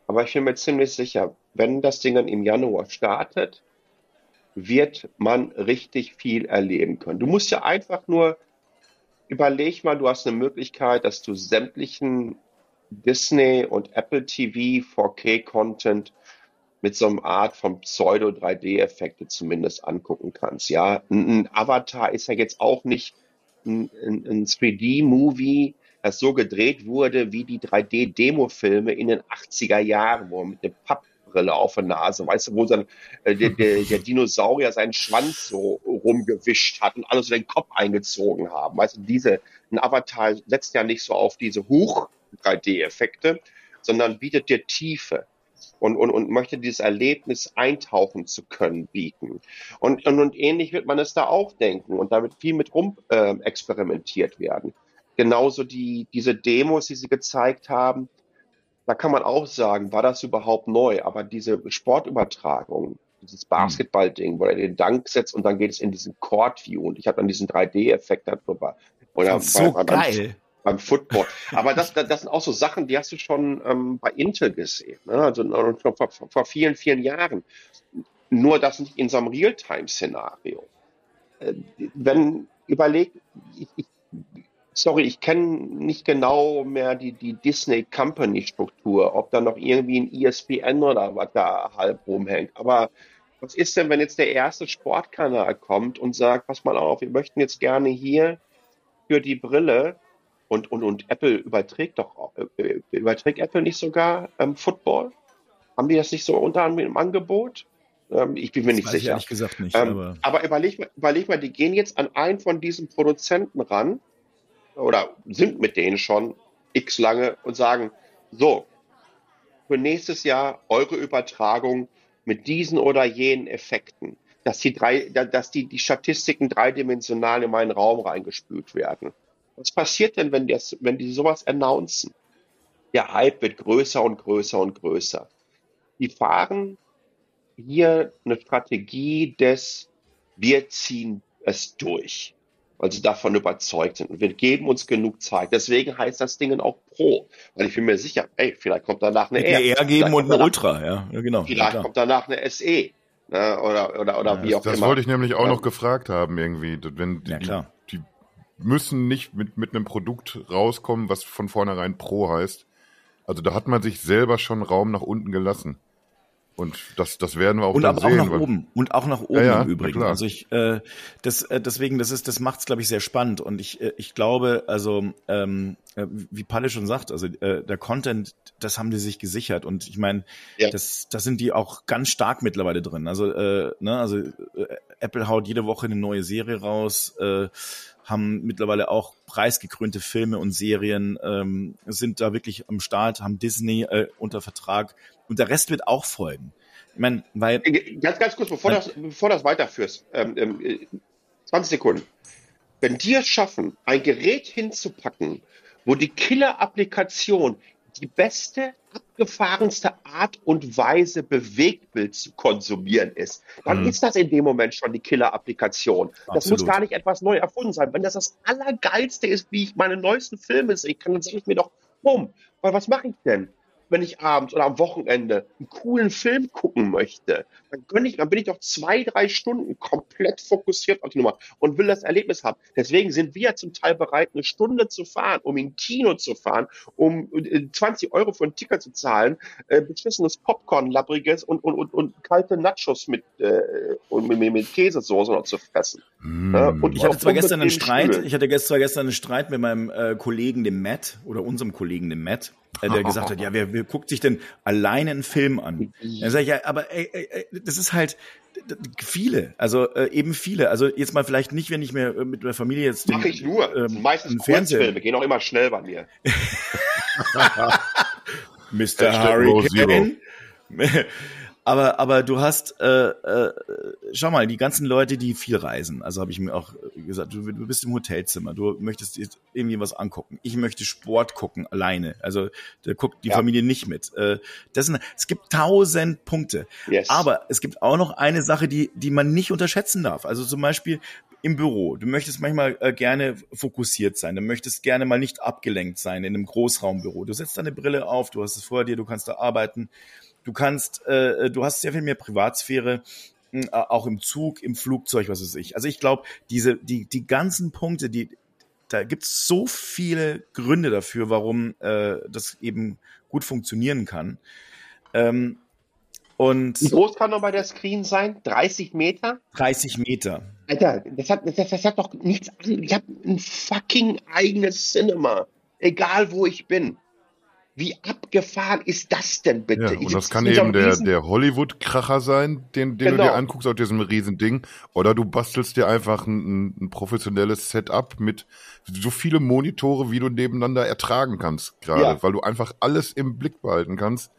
Aber ich bin mir ziemlich sicher, wenn das Ding dann im Januar startet, wird man richtig viel erleben können. Du musst ja einfach nur überleg mal, du hast eine Möglichkeit, dass du sämtlichen Disney und Apple TV 4K Content mit so einer Art von Pseudo-3D-Effekte zumindest angucken kannst. Ja, ein, Avatar ist ja jetzt auch nicht ein, ein 3D-Movie, das so gedreht wurde wie die 3D-Demo-Filme in den 80er Jahren, wo man mit einer Pappbrille auf der Nase, weißt du, wo dann äh, der, der, der, Dinosaurier seinen Schwanz so rumgewischt hat und alles so den Kopf eingezogen haben. Weißt du, diese, ein Avatar setzt ja nicht so auf diese Hoch 3D-Effekte, sondern bietet dir Tiefe und, und, und möchte dieses Erlebnis eintauchen zu können bieten. Und, und, und ähnlich wird man es da auch denken und damit viel mit rum äh, experimentiert werden. Genauso die, diese Demos, die sie gezeigt haben, da kann man auch sagen, war das überhaupt neu? Aber diese Sportübertragung, dieses hm. Basketball-Ding, wo er den Dank setzt und dann geht es in diesen Court-View und ich habe dann diesen 3D-Effekt darüber. Oder das ist so geil. Beim Football. Aber das, das, sind auch so Sachen, die hast du schon ähm, bei Intel gesehen. Ne? Also vor, vor vielen, vielen Jahren. Nur das nicht in so einem Realtime-Szenario. Äh, wenn überlegt, ich, ich sorry, ich kenne nicht genau mehr die, die Disney Company Struktur, ob da noch irgendwie ein ESPN oder was da halb rumhängt. Aber was ist denn, wenn jetzt der erste Sportkanal kommt und sagt, pass mal auf, wir möchten jetzt gerne hier für die Brille und, und, und Apple überträgt doch, äh, überträgt Apple nicht sogar ähm, Football? Haben die das nicht so unter anderem im Angebot? Ähm, ich bin mir das nicht sicher. Ich ehrlich gesagt nicht. Ähm, aber, aber überleg, mal, überleg mal, die gehen jetzt an einen von diesen Produzenten ran oder sind mit denen schon x lange und sagen, so, für nächstes Jahr eure Übertragung mit diesen oder jenen Effekten, dass die drei, dass die, die Statistiken dreidimensional in meinen Raum reingespült werden. Was passiert denn, wenn, das, wenn die sowas announcen? Der Hype wird größer und größer und größer. Die fahren hier eine Strategie des, wir ziehen es durch weil sie davon überzeugt sind. Und wir geben uns genug Zeit. Deswegen heißt das Ding auch Pro. Weil ich bin mir sicher, ey, vielleicht kommt danach eine R. Eine R geben und eine Ultra, ja. ja genau. Vielleicht ja, kommt danach eine SE. Ne, oder oder, oder ja, wie auch das immer. Das wollte ich nämlich auch noch gefragt haben, irgendwie. Wenn die, ja, die müssen nicht mit, mit einem Produkt rauskommen, was von vornherein Pro heißt. Also da hat man sich selber schon Raum nach unten gelassen. Und das, das werden wir auch und dann sehen. auch nach oben und auch nach oben ja, ja, im Übrigen. Also ich, äh, das, äh, deswegen, das ist, das macht's, glaube ich, sehr spannend. Und ich, äh, ich glaube, also ähm, äh, wie Palle schon sagt, also äh, der Content, das haben die sich gesichert. Und ich meine, ja. das, das sind die auch ganz stark mittlerweile drin. Also, äh, ne, also äh, Apple haut jede Woche eine neue Serie raus. Äh, haben mittlerweile auch preisgekrönte Filme und Serien, ähm, sind da wirklich am Start, haben Disney äh, unter Vertrag und der Rest wird auch folgen. Ich meine, weil. Äh, ganz, ganz kurz, bevor, das, bevor das weiterführst, ähm, ähm, 20 Sekunden. Wenn die es schaffen, ein Gerät hinzupacken, wo die Killer-Applikation die beste abgefahrenste Art und Weise Bewegtbild zu konsumieren ist, dann mhm. ist das in dem Moment schon die Killer-Applikation. Das muss gar nicht etwas neu erfunden sein. Wenn das das Allergeilste ist, wie ich meine neuesten Filme sehe, kann, dann sage ich mir doch, bumm, weil was mache ich denn? Wenn ich abends oder am Wochenende einen coolen Film gucken möchte, dann gönn ich, dann bin ich doch zwei, drei Stunden komplett fokussiert auf die Nummer und will das Erlebnis haben. Deswegen sind wir ja zum Teil bereit, eine Stunde zu fahren, um in Kino zu fahren, um 20 äh, Euro für einen Ticker zu zahlen, äh, beschissenes Popcorn, labbriges und, und, und, und kalte Nachos mit, äh, und mit, mit Käsesoße noch zu fressen. Mm. Äh, und ich hatte zwar gestern einen Streit, Stuhl. ich hatte zwar gestern einen Streit mit meinem äh, Kollegen, dem Matt, oder unserem Kollegen, dem Matt, der gesagt hat, ja, wer, wer guckt sich denn alleine einen Film an? Dann sage ich, ja, aber ey, ey, das ist halt viele, also äh, eben viele. Also jetzt mal vielleicht nicht, wenn ich mir äh, mit der Familie jetzt Mache ich nur. Ähm, Meistens Kurzfilme, gehen auch immer schnell bei mir. Mr. Hurricane. Aber, aber du hast, äh, äh, schau mal, die ganzen Leute, die viel reisen, also habe ich mir auch gesagt, du, du bist im Hotelzimmer, du möchtest dir irgendwie was angucken. Ich möchte Sport gucken, alleine. Also da guckt die ja. Familie nicht mit. Äh, das sind, es gibt tausend Punkte. Yes. Aber es gibt auch noch eine Sache, die, die man nicht unterschätzen darf. Also zum Beispiel im Büro. Du möchtest manchmal äh, gerne fokussiert sein. Du möchtest gerne mal nicht abgelenkt sein in einem Großraumbüro. Du setzt deine Brille auf, du hast es vor dir, du kannst da arbeiten. Du kannst, äh, du hast sehr viel mehr Privatsphäre, äh, auch im Zug, im Flugzeug, was weiß ich. Also ich glaube, diese, die, die ganzen Punkte, die, da gibt's so viele Gründe dafür, warum äh, das eben gut funktionieren kann. Ähm, und Wie groß kann noch bei der Screen sein? 30 Meter? 30 Meter. Alter, das hat, das, das hat doch nichts. Ich habe ein fucking eigenes Cinema. Egal wo ich bin. Wie abgefahren ist das denn bitte? Ja, und das kann eben der, der Hollywood-Kracher sein, den, den genau. du dir anguckst auf diesem riesen Ding. Oder du bastelst dir einfach ein, ein professionelles Setup mit so viele Monitore, wie du nebeneinander ertragen kannst gerade. Ja. Weil du einfach alles im Blick behalten kannst.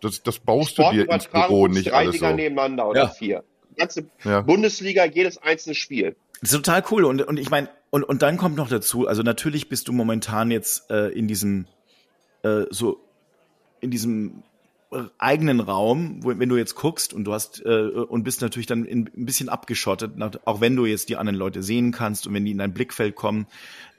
Das, das baust du dir ins Büro nicht drei alles Dinger so. nebeneinander oder ja. vier. Die ganze ja. Bundesliga, jedes einzelne Spiel. Das ist total cool. Und, und ich meine, und, und dann kommt noch dazu, also natürlich bist du momentan jetzt äh, in diesem äh, so in diesem eigenen Raum, wo, wenn du jetzt guckst und du hast äh, und bist natürlich dann in, ein bisschen abgeschottet, auch wenn du jetzt die anderen Leute sehen kannst und wenn die in dein Blickfeld kommen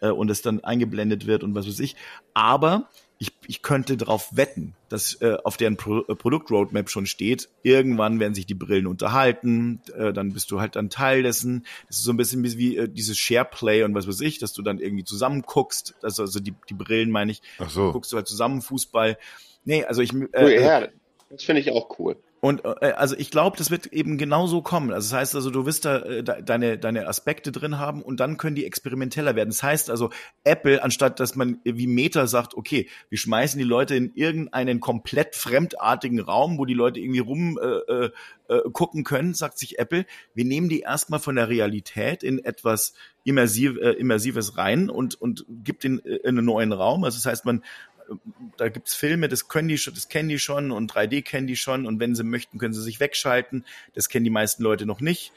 äh, und es dann eingeblendet wird und was weiß ich. Aber ich, ich könnte darauf wetten, dass äh, auf deren Pro äh, Produktroadmap schon steht, irgendwann werden sich die Brillen unterhalten, äh, dann bist du halt dann Teil dessen. Das ist so ein bisschen wie äh, dieses Shareplay und was weiß ich, dass du dann irgendwie zusammen guckst, also, also die, die Brillen meine ich, Ach so. guckst du halt zusammen Fußball. Nee, also ich. Äh, cool, ja, das finde ich auch cool. Und äh, also ich glaube, das wird eben genau so kommen. Also das heißt also, du wirst da äh, deine, deine Aspekte drin haben und dann können die experimenteller werden. Das heißt also, Apple, anstatt dass man wie Meta sagt, okay, wir schmeißen die Leute in irgendeinen komplett fremdartigen Raum, wo die Leute irgendwie rum äh, äh, äh gucken können, sagt sich Apple, wir nehmen die erstmal von der Realität in etwas immersiv, äh, Immersives rein und, und gibt den äh, in einen neuen Raum. Also das heißt, man, da gibt's Filme, das können die schon, das kennen die schon und 3D kennen die schon und wenn sie möchten, können sie sich wegschalten. Das kennen die meisten Leute noch nicht.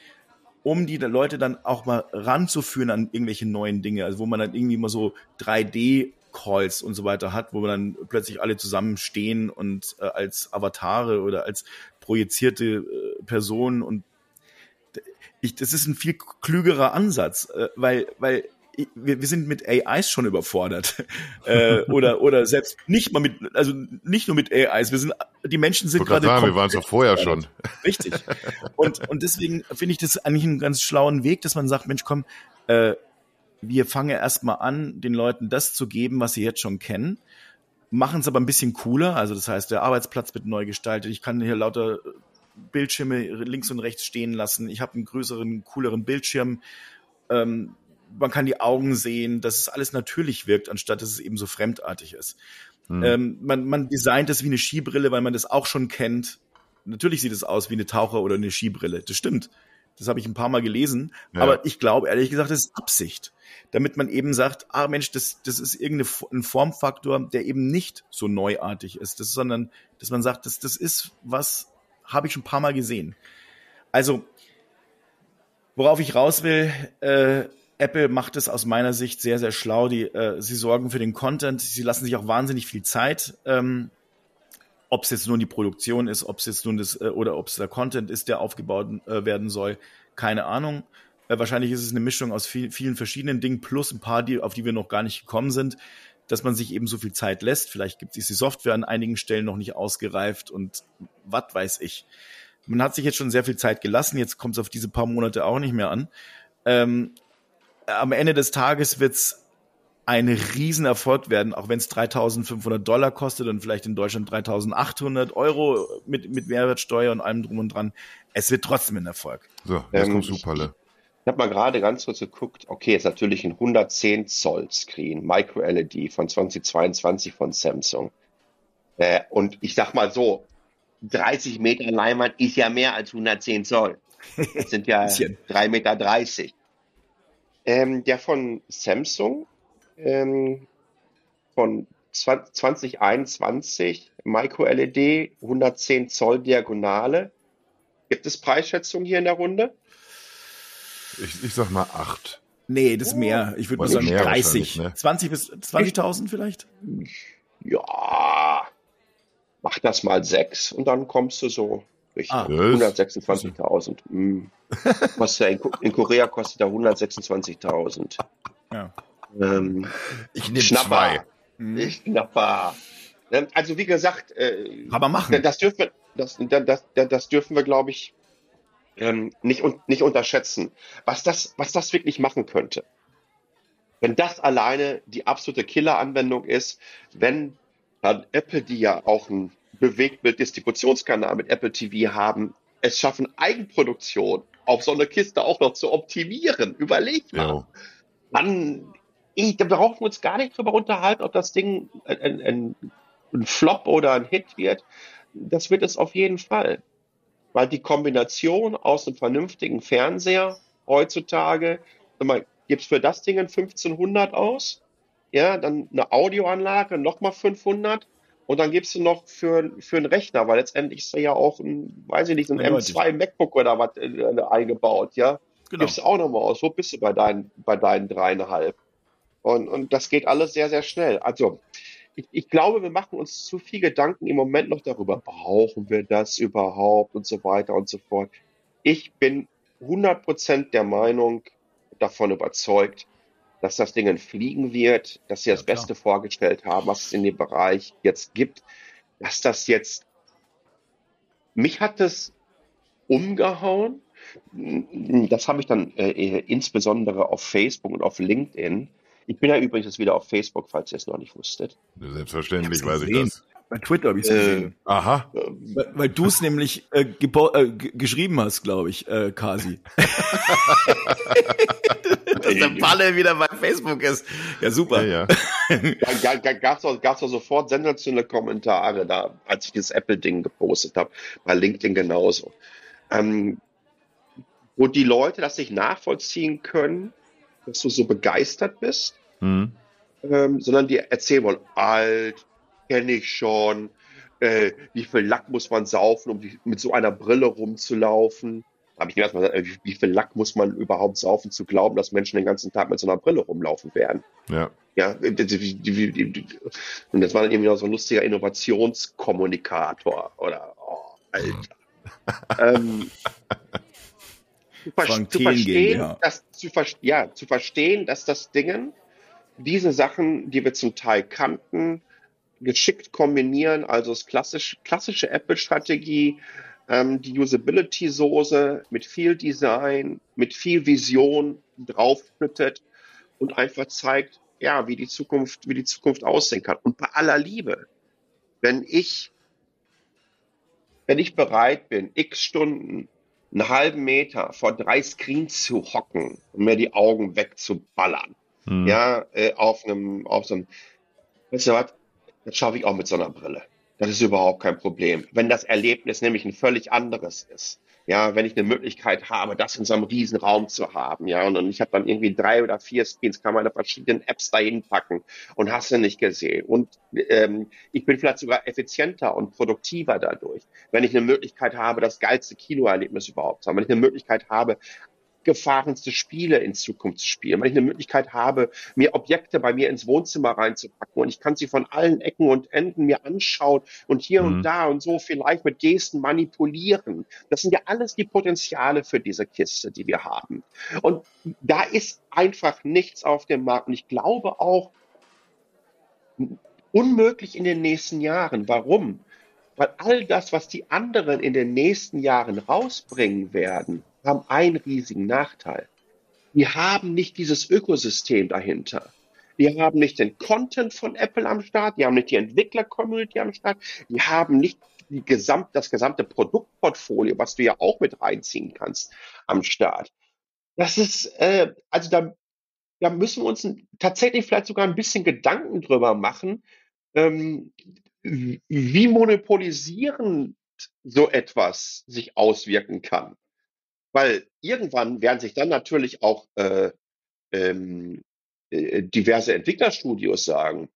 Um die Leute dann auch mal ranzuführen an irgendwelche neuen Dinge, also wo man dann irgendwie mal so 3D Calls und so weiter hat, wo dann plötzlich alle zusammenstehen und äh, als Avatare oder als projizierte äh, Personen und ich, das ist ein viel klügerer Ansatz, äh, weil, weil wir, wir sind mit AIs schon überfordert. äh, oder, oder selbst nicht mal mit, also nicht nur mit AIs, wir sind, die Menschen sind gerade. Wir waren es doch vorher schon. Richtig. Und, und deswegen finde ich das eigentlich einen ganz schlauen Weg, dass man sagt, Mensch, komm, äh, wir fangen erstmal an, den Leuten das zu geben, was sie jetzt schon kennen, machen es aber ein bisschen cooler. Also das heißt, der Arbeitsplatz wird neu gestaltet. Ich kann hier lauter Bildschirme links und rechts stehen lassen. Ich habe einen größeren, cooleren Bildschirm. Ähm, man kann die Augen sehen, dass es alles natürlich wirkt, anstatt dass es eben so fremdartig ist. Hm. Ähm, man, man designt es wie eine Skibrille, weil man das auch schon kennt. Natürlich sieht es aus wie eine Taucher- oder eine Skibrille. Das stimmt. Das habe ich ein paar Mal gelesen. Ja. Aber ich glaube, ehrlich gesagt, das ist Absicht. Damit man eben sagt, ah Mensch, das, das ist irgendein Formfaktor, der eben nicht so neuartig ist, das, sondern dass man sagt, das, das ist was, habe ich schon ein paar Mal gesehen. Also, worauf ich raus will, äh, Apple macht es aus meiner Sicht sehr, sehr schlau. Die, äh, sie sorgen für den Content, sie lassen sich auch wahnsinnig viel Zeit. Ähm, ob es jetzt nur die Produktion ist, ob es jetzt nun das äh, oder ob es der Content ist, der aufgebaut äh, werden soll, keine Ahnung. Äh, wahrscheinlich ist es eine Mischung aus viel, vielen verschiedenen Dingen plus ein paar, die, auf die wir noch gar nicht gekommen sind, dass man sich eben so viel Zeit lässt. Vielleicht gibt es die Software an einigen Stellen noch nicht ausgereift und was weiß ich. Man hat sich jetzt schon sehr viel Zeit gelassen, jetzt kommt es auf diese paar Monate auch nicht mehr an. Ähm, am Ende des Tages wird's ein Riesenerfolg werden, auch wenn es 3.500 Dollar kostet und vielleicht in Deutschland 3.800 Euro mit, mit Mehrwertsteuer und allem drum und dran. Es wird trotzdem ein Erfolg. So, jetzt ähm, kommt Superle. Ich habe mal gerade ganz kurz geguckt, okay, ist natürlich ein 110 Zoll Screen, Micro LED von 2022 von Samsung. Äh, und ich sag mal so, 30 Meter Leinwand ist ja mehr als 110 Zoll. Das sind ja 3,30 Meter. Ähm, der von Samsung ähm, von 2021 Micro-LED, 110 Zoll Diagonale. Gibt es Preisschätzungen hier in der Runde? Ich, ich sag mal 8. Nee, das ist mehr. Ich würde mal sagen 30. Ne? 20 bis 20.000 vielleicht? Ja, mach das mal 6 und dann kommst du so Richtig. Ah, 126.000. Hm. in, Korea kostet er 126.000. Ja. Ähm, ich nehme zwei. Hm. Ich schnapper. Ähm, also wie gesagt, äh, aber machen. Das dürfen wir, das, das, das, das dürfen wir, glaube ich, ähm, nicht, nicht unterschätzen. Was das, was das wirklich machen könnte. Wenn das alleine die absolute Killer-Anwendung ist, wenn dann Apple, die ja auch ein Bewegtbild-Distributionskanal mit Apple TV haben, es schaffen, Eigenproduktion auf so eine Kiste auch noch zu optimieren. Überleg mal. Ja. Dann ich, da brauchen wir uns gar nicht drüber unterhalten, ob das Ding ein, ein, ein Flop oder ein Hit wird. Das wird es auf jeden Fall. Weil die Kombination aus einem vernünftigen Fernseher heutzutage, gibt es für das Ding 1500 aus, ja, dann eine Audioanlage, nochmal 500 und dann gibst du noch für, für einen Rechner, weil letztendlich ist da ja auch ein, weiß ich nicht, ein ja, M2 MacBook oder was äh, eingebaut, ja. Genau. Gibst du auch nochmal aus. Wo bist du bei deinen, bei deinen dreieinhalb? Und, und das geht alles sehr, sehr schnell. Also, ich, ich glaube, wir machen uns zu viel Gedanken im Moment noch darüber, brauchen wir das überhaupt und so weiter und so fort. Ich bin 100% der Meinung, davon überzeugt, dass das Ding fliegen wird, dass sie das ja, Beste vorgestellt haben, was es in dem Bereich jetzt gibt, dass das jetzt, mich hat es umgehauen. Das habe ich dann äh, insbesondere auf Facebook und auf LinkedIn. Ich bin ja übrigens wieder auf Facebook, falls ihr es noch nicht wusstet. Selbstverständlich weiß ich das. Bei Twitter habe ich es äh, gesehen. Aha. Weil, weil du es nämlich äh, äh, geschrieben hast, glaube ich, äh, Kasi. Dass der Balle wieder bei Facebook ist. Ja, super. Ja, ja. da gab es auch, gab's auch sofort sensationelle Kommentare, da, als ich das Apple-Ding gepostet habe. Bei LinkedIn genauso. Ähm, wo die Leute das nicht nachvollziehen können, dass du so begeistert bist, mhm. ähm, sondern die erzählen wollen, alt, kenne ich schon. Äh, wie viel Lack muss man saufen, um die, mit so einer Brille rumzulaufen? Habe ich mir erstmal gesagt, wie, wie viel Lack muss man überhaupt saufen, zu glauben, dass Menschen den ganzen Tag mit so einer Brille rumlaufen werden? Ja. Ja, und das war dann irgendwie noch so ein lustiger Innovationskommunikator oder, oh, Alter. ähm, zu, ver zu verstehen, ja. dass, zu, ver ja, zu verstehen, dass das Dingen, diese Sachen, die wir zum Teil kannten, geschickt kombinieren, also das klassisch, klassische Apple-Strategie, ähm, die Usability-Soße mit viel Design, mit viel Vision draufschüttet und einfach zeigt, ja, wie die Zukunft, wie die Zukunft aussehen kann. Und bei aller Liebe, wenn ich, wenn ich bereit bin, x Stunden, einen halben Meter vor drei Screens zu hocken und mir die Augen wegzuballern, mhm. ja, äh, auf einem, auf so einem, weißt du was, das schaffe ich auch mit so einer Brille. Das ist überhaupt kein Problem. Wenn das Erlebnis nämlich ein völlig anderes ist. Ja, wenn ich eine Möglichkeit habe, das in so einem riesen Raum zu haben, ja, und, und ich habe dann irgendwie drei oder vier Screens, kann meine verschiedenen Apps dahin packen und hast du nicht gesehen. Und ähm, ich bin vielleicht sogar effizienter und produktiver dadurch, wenn ich eine Möglichkeit habe, das geilste Kinoerlebnis überhaupt zu haben, wenn ich eine Möglichkeit habe, abgefahrenste Spiele in Zukunft zu spielen, wenn ich eine Möglichkeit habe, mir Objekte bei mir ins Wohnzimmer reinzupacken und ich kann sie von allen Ecken und Enden mir anschauen und hier mhm. und da und so vielleicht mit Gesten manipulieren. Das sind ja alles die Potenziale für diese Kiste, die wir haben. Und da ist einfach nichts auf dem Markt. Und ich glaube auch, unmöglich in den nächsten Jahren. Warum? Weil all das, was die anderen in den nächsten Jahren rausbringen werden, haben einen riesigen Nachteil. Die haben nicht dieses Ökosystem dahinter. Die haben nicht den Content von Apple am Start, die haben nicht die Entwickler-Community am Start, die haben nicht die gesamt, das gesamte Produktportfolio, was du ja auch mit reinziehen kannst, am Start. Das ist, äh, also da, da müssen wir uns tatsächlich vielleicht sogar ein bisschen Gedanken drüber machen, ähm, wie monopolisierend so etwas sich auswirken kann. Weil irgendwann werden sich dann natürlich auch äh, ähm, äh, diverse Entwicklerstudios sagen,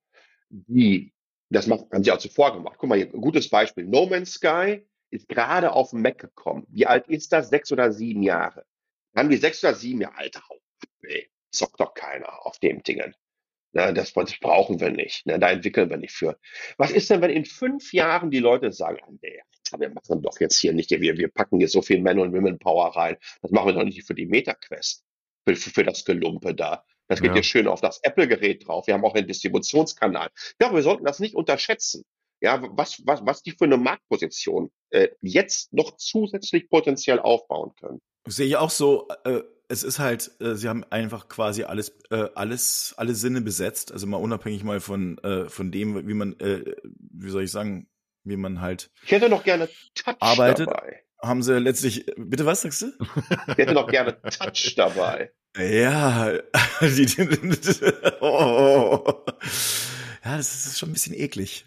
die, das macht, haben sie auch zuvor gemacht. Guck mal, hier, gutes Beispiel. No Man's Sky ist gerade auf den Mac gekommen. Wie alt ist das? Sechs oder sieben Jahre. Dann haben die sechs oder sieben Jahre, Alter, ey, zockt doch keiner auf dem Dingen. Na, das, das brauchen wir nicht. Na, da entwickeln wir nicht für. Was ist denn, wenn in fünf Jahren die Leute sagen, ah, nee, wir machen doch jetzt hier nicht, wir, wir packen hier so viel Men- und Women-Power rein. Das machen wir doch nicht für die Meta-Quest, für, für, für das Gelumpe da. Das geht ja. hier schön auf das Apple-Gerät drauf. Wir haben auch einen Distributionskanal. Ja, wir sollten das nicht unterschätzen. Ja, was, was, was die für eine Marktposition äh, jetzt noch zusätzlich potenziell aufbauen können. Sehe ich auch so. Äh, es ist halt, äh, sie haben einfach quasi alles, äh, alles, alle Sinne besetzt. Also mal unabhängig mal von, äh, von dem, wie man, äh, wie soll ich sagen, wie man halt. Ich hätte noch gerne Touch arbeitet. dabei. Haben sie letztlich, bitte was sagst du? Ich hätte noch gerne Touch dabei. Ja, die, oh, ja, das ist schon ein bisschen eklig.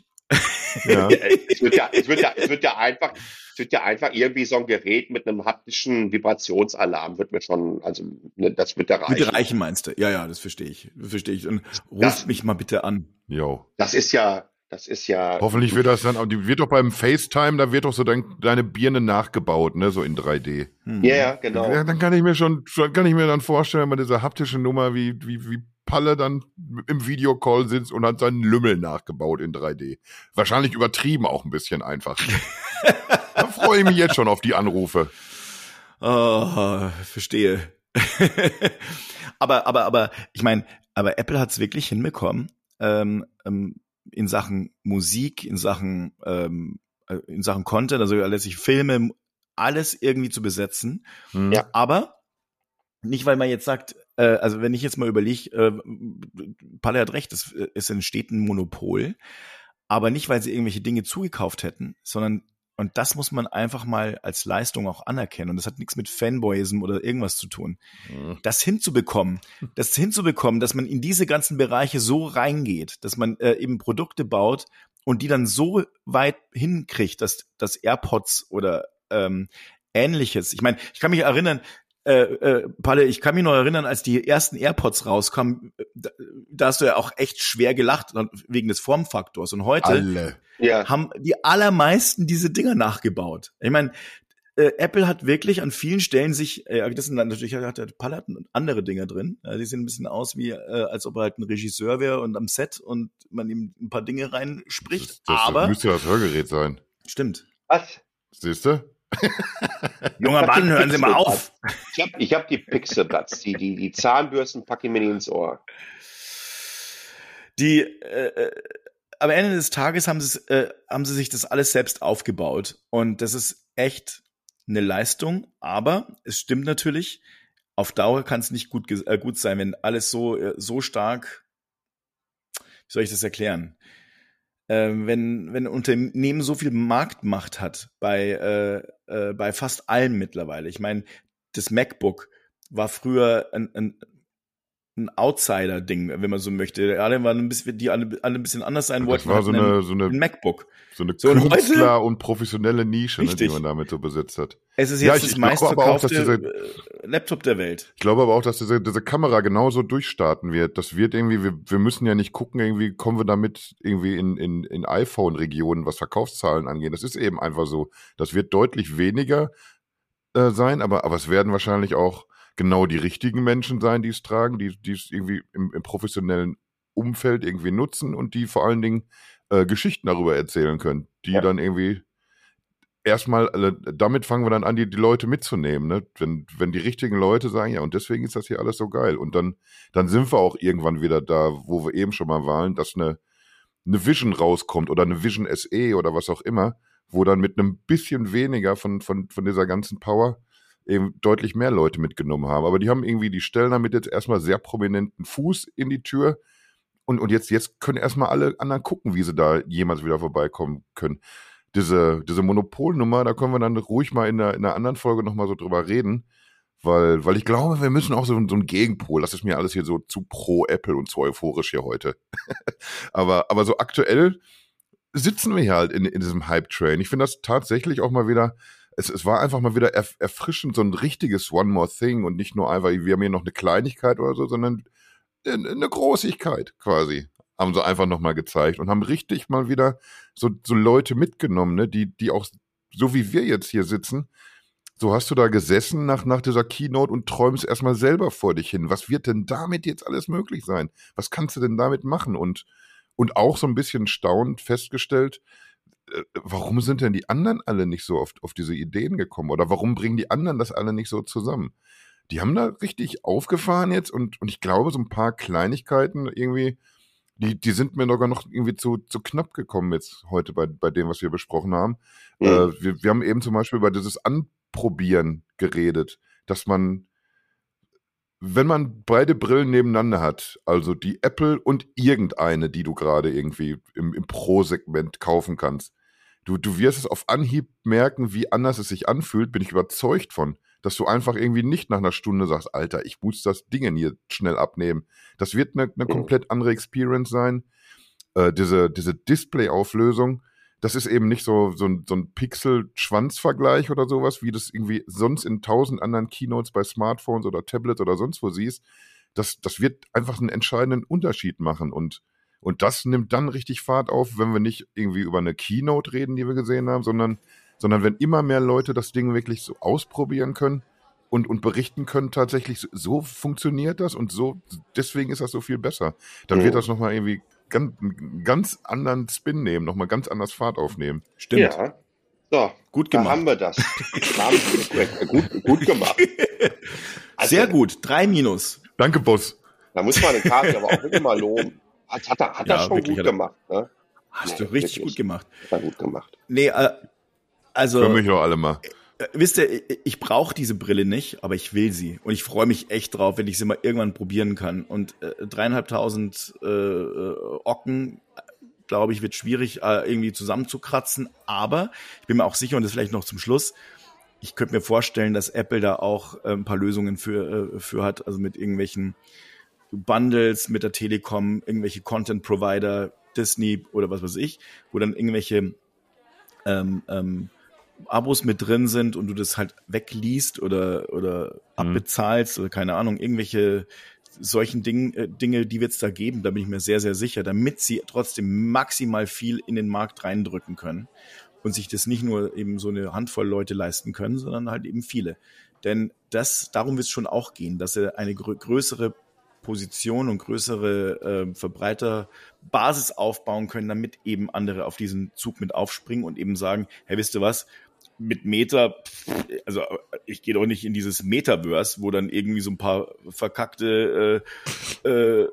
Ja. es, wird ja, es, wird ja, es wird ja einfach, es wird ja einfach irgendwie so ein Gerät mit einem haptischen Vibrationsalarm wird mir schon, also ne, das wird ja reichen. Wird reichen meinst du? Ja, ja, das verstehe ich, verstehe ich. Und ruf das, mich mal bitte an. Jo. Das ist ja, das ist ja. Hoffentlich wird das dann, die wird doch beim FaceTime, da wird doch so dein, deine Birne nachgebaut, ne, so in 3D. Hm. Ja, ja, genau. Ja, dann kann ich mir schon, kann ich mir dann vorstellen, bei dieser haptische Nummer, wie, wie, wie Palle dann im Videocall sitzt und hat seinen Lümmel nachgebaut in 3D. Wahrscheinlich übertrieben auch ein bisschen einfach. da freue ich mich jetzt schon auf die Anrufe. Oh, verstehe. aber, aber, aber, ich meine, aber Apple hat es wirklich hinbekommen, ähm, ähm, in Sachen Musik, in Sachen, ähm, äh, in Sachen Content, also letztlich Filme, alles irgendwie zu besetzen. Hm. Ja. Aber nicht, weil man jetzt sagt, äh, also wenn ich jetzt mal überlege, äh, Palle hat recht, es, es entsteht ein Monopol, aber nicht, weil sie irgendwelche Dinge zugekauft hätten, sondern und das muss man einfach mal als Leistung auch anerkennen. Und das hat nichts mit Fanboyism oder irgendwas zu tun. Mhm. Das hinzubekommen, das hinzubekommen, dass man in diese ganzen Bereiche so reingeht, dass man äh, eben Produkte baut und die dann so weit hinkriegt, dass, dass AirPods oder ähm, ähnliches. Ich meine, ich kann mich erinnern, äh, äh, Palle, ich kann mich noch erinnern, als die ersten AirPods rauskamen, da, da hast du ja auch echt schwer gelacht wegen des Formfaktors. Und heute Alle. haben die allermeisten diese Dinger nachgebaut. Ich meine, äh, Apple hat wirklich an vielen Stellen sich, äh, das sind dann natürlich hat der Palle hat andere Dinge drin. Ja, die sehen ein bisschen aus wie, äh, als ob er halt ein Regisseur wäre und am Set und man ihm ein paar Dinge reinspricht. Das, das aber müsste das Hörgerät sein. Stimmt. Was? Siehst du? Junger Mann, hören Sie mal auf. Ich habe ich hab die Pixelbuds, die, die, die Zahnbürsten packe ich mir nicht ins Ohr. Die, äh, äh, am Ende des Tages haben sie, äh, haben sie sich das alles selbst aufgebaut. Und das ist echt eine Leistung. Aber es stimmt natürlich, auf Dauer kann es nicht gut, äh, gut sein, wenn alles so, äh, so stark, wie soll ich das erklären? Äh, wenn, wenn ein Unternehmen so viel Marktmacht hat bei, äh, äh, bei fast allem mittlerweile. Ich meine, das MacBook war früher ein, ein, ein Outsider-Ding, wenn man so möchte. Alle waren ein bisschen, die alle, alle ein bisschen anders sein wollten. Das war so eine, so eine, ein MacBook. So eine so Künstler- und professionelle Nische, ne, die man damit so besetzt hat. Es ist jetzt ja, ich, das meistverkaufte diese, äh, Laptop der Welt. Ich glaube aber auch, dass diese, diese Kamera genauso durchstarten wird. Das wird irgendwie, wir, wir müssen ja nicht gucken, irgendwie kommen wir damit irgendwie in, in, in iPhone-Regionen, was Verkaufszahlen angeht. Das ist eben einfach so. Das wird deutlich weniger äh, sein, aber, aber es werden wahrscheinlich auch genau die richtigen Menschen sein, die es tragen, die, die es irgendwie im, im professionellen Umfeld irgendwie nutzen und die vor allen Dingen äh, Geschichten darüber erzählen können, die ja. dann irgendwie erstmal, äh, damit fangen wir dann an, die, die Leute mitzunehmen, ne? Wenn, wenn die richtigen Leute sagen, ja, und deswegen ist das hier alles so geil. Und dann, dann sind wir auch irgendwann wieder da, wo wir eben schon mal waren, dass eine, eine Vision rauskommt oder eine Vision SE oder was auch immer, wo dann mit einem bisschen weniger von, von, von dieser ganzen Power eben deutlich mehr Leute mitgenommen haben. Aber die haben irgendwie, die stellen damit jetzt erstmal sehr prominenten Fuß in die Tür. Und, und jetzt, jetzt können erstmal alle anderen gucken, wie sie da jemals wieder vorbeikommen können. Diese, diese Monopolnummer, da können wir dann ruhig mal in einer, in einer anderen Folge nochmal so drüber reden. Weil, weil ich glaube, wir müssen auch so, so einen Gegenpol. Das ist mir alles hier so zu pro Apple und zu euphorisch hier heute. aber, aber so aktuell sitzen wir hier halt in, in diesem Hype-Train. Ich finde das tatsächlich auch mal wieder, es, es war einfach mal wieder erf erfrischend, so ein richtiges One More Thing und nicht nur einfach, wir haben hier noch eine Kleinigkeit oder so, sondern eine Großigkeit quasi haben sie einfach nochmal gezeigt und haben richtig mal wieder so, so Leute mitgenommen, ne, die, die auch, so wie wir jetzt hier sitzen, so hast du da gesessen nach, nach dieser Keynote und träumst erstmal selber vor dich hin. Was wird denn damit jetzt alles möglich sein? Was kannst du denn damit machen? Und, und auch so ein bisschen staunend festgestellt, warum sind denn die anderen alle nicht so oft auf diese Ideen gekommen? Oder warum bringen die anderen das alle nicht so zusammen? Die haben da richtig aufgefahren jetzt und, und ich glaube, so ein paar Kleinigkeiten irgendwie, die, die sind mir sogar noch irgendwie zu, zu knapp gekommen jetzt heute bei, bei dem, was wir besprochen haben. Mhm. Äh, wir, wir haben eben zum Beispiel über dieses Anprobieren geredet, dass man, wenn man beide Brillen nebeneinander hat, also die Apple und irgendeine, die du gerade irgendwie im, im Pro-Segment kaufen kannst, du, du wirst es auf Anhieb merken, wie anders es sich anfühlt, bin ich überzeugt von dass du einfach irgendwie nicht nach einer Stunde sagst, Alter, ich muss das Ding hier schnell abnehmen. Das wird eine, eine komplett andere Experience sein. Äh, diese diese Display-Auflösung, das ist eben nicht so, so ein, so ein Pixel-Schwanz-Vergleich oder sowas, wie das irgendwie sonst in tausend anderen Keynotes bei Smartphones oder Tablets oder sonst wo siehst. Das, das wird einfach einen entscheidenden Unterschied machen und und das nimmt dann richtig Fahrt auf, wenn wir nicht irgendwie über eine Keynote reden, die wir gesehen haben, sondern sondern wenn immer mehr Leute das Ding wirklich so ausprobieren können und, und berichten können, tatsächlich so funktioniert das und so, deswegen ist das so viel besser. Dann mhm. wird das nochmal irgendwie ganz, einen ganz anderen Spin nehmen, nochmal ganz anders Fahrt aufnehmen. Stimmt. Ja. So, gut gemacht. Da haben wir das. gut, gut gemacht. Also, Sehr gut. Drei Minus. Danke, Boss. Da muss man den Karte aber auch wirklich mal loben. Hat, hat er, hat ja, er schon gut gemacht. Ne? Hast nee, du richtig wirklich. gut gemacht. Hat er gut gemacht. Nee, äh, also. Für mich auch alle mal. Äh, wisst ihr, ich brauche diese Brille nicht, aber ich will sie. Und ich freue mich echt drauf, wenn ich sie mal irgendwann probieren kann. Und äh, dreieinhalbtausend äh, äh, Ocken, glaube ich, wird schwierig äh, irgendwie zusammenzukratzen. Aber ich bin mir auch sicher, und das vielleicht noch zum Schluss, ich könnte mir vorstellen, dass Apple da auch äh, ein paar Lösungen für, äh, für hat, also mit irgendwelchen Bundles mit der Telekom, irgendwelche Content-Provider, Disney oder was weiß ich, wo dann irgendwelche ähm, ähm, Abos mit drin sind und du das halt wegliest oder, oder mhm. abbezahlst oder keine Ahnung, irgendwelche solchen Ding, äh, Dinge, die wird es da geben, da bin ich mir sehr, sehr sicher, damit sie trotzdem maximal viel in den Markt reindrücken können und sich das nicht nur eben so eine Handvoll Leute leisten können, sondern halt eben viele. Denn das, darum wird es schon auch gehen, dass sie eine grö größere Position und größere äh, Verbreiterbasis aufbauen können, damit eben andere auf diesen Zug mit aufspringen und eben sagen, hey, wisst ihr was, mit Meta, also ich gehe doch nicht in dieses Metaverse, wo dann irgendwie so ein paar verkackte, äh, äh,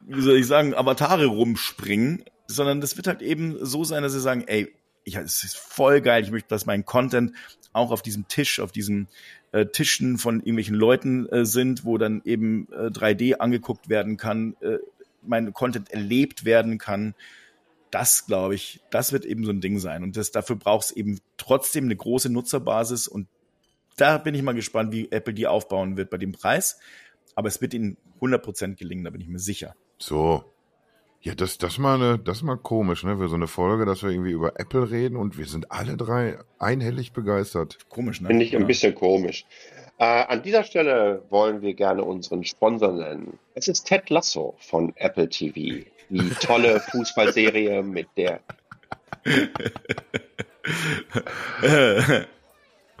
wie soll ich sagen, Avatare rumspringen, sondern das wird halt eben so sein, dass sie sagen, ey, ich, es ist voll geil, ich möchte, dass mein Content auch auf diesem Tisch, auf diesem äh, Tischen von irgendwelchen Leuten äh, sind, wo dann eben äh, 3D angeguckt werden kann, äh, mein Content erlebt werden kann das, glaube ich, das wird eben so ein Ding sein. Und das, dafür braucht es eben trotzdem eine große Nutzerbasis. Und da bin ich mal gespannt, wie Apple die aufbauen wird bei dem Preis. Aber es wird ihnen 100% gelingen, da bin ich mir sicher. So. Ja, das, das, mal eine, das ist mal komisch, ne? Für so eine Folge, dass wir irgendwie über Apple reden und wir sind alle drei einhellig begeistert. Komisch, ne? Finde ich ein bisschen komisch. Äh, an dieser Stelle wollen wir gerne unseren Sponsor nennen. Es ist Ted Lasso von Apple TV die tolle Fußballserie mit der.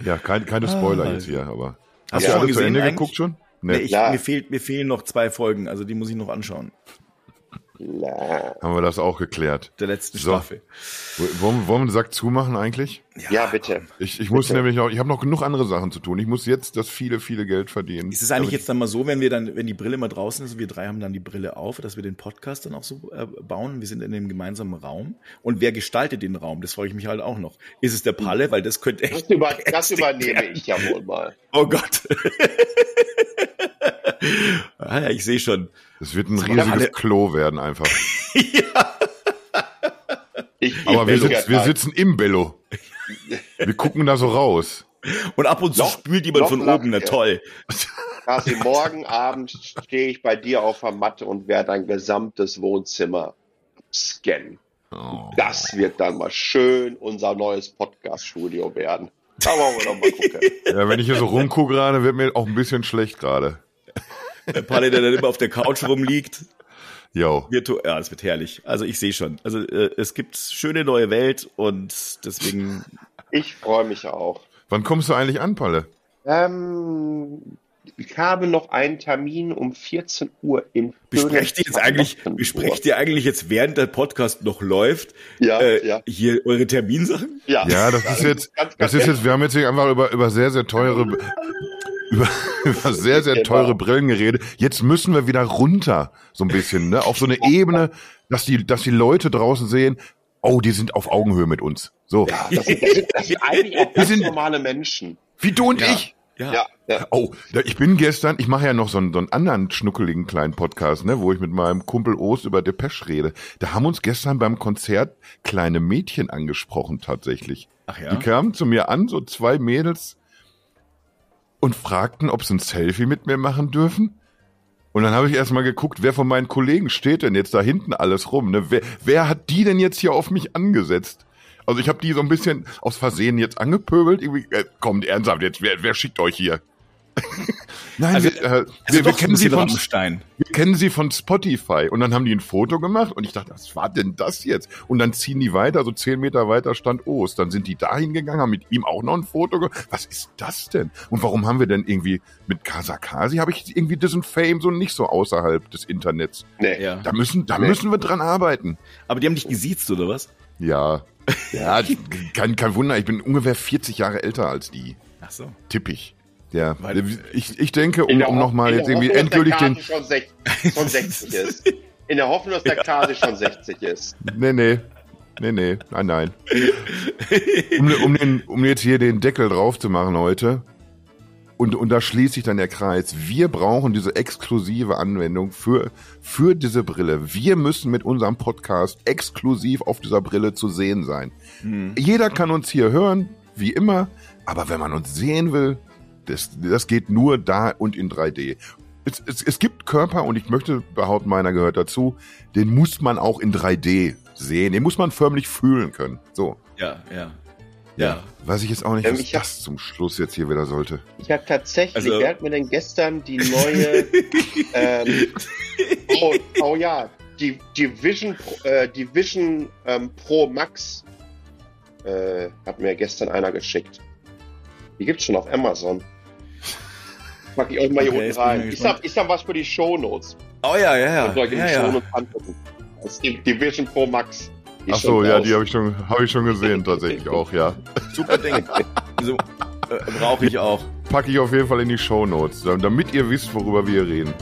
ja, kein, keine Spoiler ah, jetzt hier, aber. Hast Ja. du Schon alle zu gesehen Ende eigentlich? geguckt schon? Nee, Nee. ich, mir, fehlt, mir fehlen noch zwei Folgen, also die muss ich noch anschauen. Na, Haben wir das auch geklärt. Der letzten So. Staffel. Wollen, wollen wir den Sack zumachen eigentlich? ja, bitte. Ich, ich muss Bitte. nämlich auch, ich habe noch genug andere Sachen zu tun. Ich muss jetzt das viele, viele Geld verdienen. Ist es eigentlich jetzt dann mal so, wenn wir dann, wenn die Brille mal draußen ist und wir drei haben dann die Brille auf, dass wir den Podcast dann auch so äh, bauen? Wir sind in einem gemeinsamen Raum. Und wer gestaltet den Raum? Das frage ich mich halt auch noch. Ist es der Palle? Weil das könnte Das, echt. über, das übernehme ich ja wohl mal. Oh Gott. ah, ja, ich sehe schon. Es wird ein Das riesiges alle- Klo werden einfach. Ich, Aber wir, sitz, wir sitzen im Bello. Wir gucken da so raus. Und ab und zu Noch- spült jemand von oben. Na toll. Kasi, morgen Abend stehe ich bei dir auf der Matte und werde dein gesamtes Wohnzimmer scannen. Oh. Das wird dann mal schön unser neues Podcast-Studio werden. Da wollen wir doch mal gucken. Ja, wenn ich hier so rumgucke gerade, wird mir auch ein bisschen schlecht gerade. Der Palle, der dann immer auf der Couch rumliegt. Jo. Ja, das wird herrlich. Also ich sehe schon. Also äh, es gibt schöne neue Welt und deswegen Ich freue mich auch. Wann kommst du eigentlich an, Palle? Ähm, ich habe noch einen Termin um 14 Uhr in besprecht ihr jetzt eigentlich, besprecht ihr eigentlich jetzt, während der Podcast noch läuft, Ja, äh, ja, hier eure Terminsachen? ja. Ja, das ist jetzt, ganz, das ganz ist jetzt, wir haben jetzt hier einfach über, über sehr, sehr teure, über, über sehr, sehr Genau. teure Brillen geredet. Jetzt müssen wir wieder runter, so ein bisschen, ne, auf so eine Ebene, dass die, dass die Leute draußen sehen, oh, die sind auf Augenhöhe mit uns. So. Ja, das sind, das sind, das sind eigentlich auch ganz sind- normale Menschen. Wie du und Ja. ich. Ja, ja. Oh, da- ich bin gestern, ich mache ja noch so einen, so einen anderen schnuckeligen kleinen Podcast, ne, wo ich mit meinem Kumpel Ost über Depeche rede. Da haben uns gestern beim Konzert kleine Mädchen angesprochen tatsächlich. Ach Die ja. kamen zu mir an, so zwei Mädels, und fragten, ob sie ein Selfie mit mir machen dürfen. Und dann habe ich erstmal geguckt, wer von meinen Kollegen steht denn jetzt da hinten alles rum? Ne? Wer, wer hat die denn jetzt hier auf mich angesetzt? Also ich habe die so ein bisschen aus Versehen jetzt angepöbelt. Irgendwie, äh, kommt ernsthaft, jetzt wer, wer schickt euch hier? Nein, Also- wir, äh, Also wir, wir, kennen sie von, Rammstein. wir kennen sie von Spotify. Und dann haben die ein Foto gemacht und ich dachte, was war denn das jetzt? Und dann ziehen die weiter, so zehn Meter weiter stand Ost. Dann sind die dahin gegangen, haben mit ihm auch noch ein Foto gemacht. Was ist das denn? Und warum haben wir denn irgendwie mit Kasakasi, habe ich irgendwie diesen Fame so nicht so außerhalb des Internets? Nee. Ja. Da müssen, da Nee. müssen wir dran arbeiten. Aber die haben dich gesiezt, oder was? Ja. Ja, kein, kein Wunder, ich bin ungefähr 40 Jahre älter als die. Ach so. Tippig. Ja, ich, ich denke, um, um nochmal jetzt irgendwie endgültig den, schon, sech- schon 60 ist. In der Hoffnung, dass der Kasi schon 60 ist. Nee, nee. Nee, nee. Nein, nein. Um, um, den, um jetzt hier den Deckel drauf zu machen heute. Und, und da schließt sich dann der Kreis. Wir brauchen diese exklusive Anwendung für, für diese Brille. Wir müssen mit unserem Podcast exklusiv auf dieser Brille zu sehen sein. Jeder kann uns hier hören, wie immer. Aber wenn man uns sehen will, das, das geht nur da und in 3D. Es, es, es gibt Körper, und ich möchte behaupten, meiner gehört dazu, den muss man auch in 3D sehen. Den muss man förmlich fühlen können. So. Ja, ja. Ja. Weiß ich jetzt auch nicht, Ähm, was ich hab- das zum Schluss jetzt hier wieder sollte. Ich habe tatsächlich, Also- wer hat mir denn gestern die neue, ähm, oh, oh ja, die, die Vision, Pro- äh, ähm, Pro Max äh, hat mir gestern einer geschickt. Die gibt's schon auf Amazon. Pack ich euch mal hier Okay, unten ich rein. gespannt. da, ist da was für die Shownotes? Oh ja, ja, ja. Ja, die ja. Shownotes angucken. Das ist die, die Vision Pro Max. Die ist Ach so, schon ja, raus. die habe ich schon, habe ich schon gesehen, tatsächlich auch, ja. Super Ding. so, äh, brauche ich auch. Packe ich auf jeden Fall in die Shownotes, damit ihr wisst, worüber wir reden.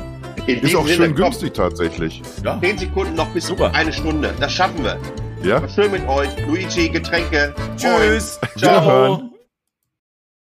In Ist auch schön Sinne, komm, günstig tatsächlich. Ja. 10 Sekunden noch bis Super. eine Stunde. Das schaffen wir. Ja? Schön mit euch. Luigi, Getränke. Tschüss. Ciao.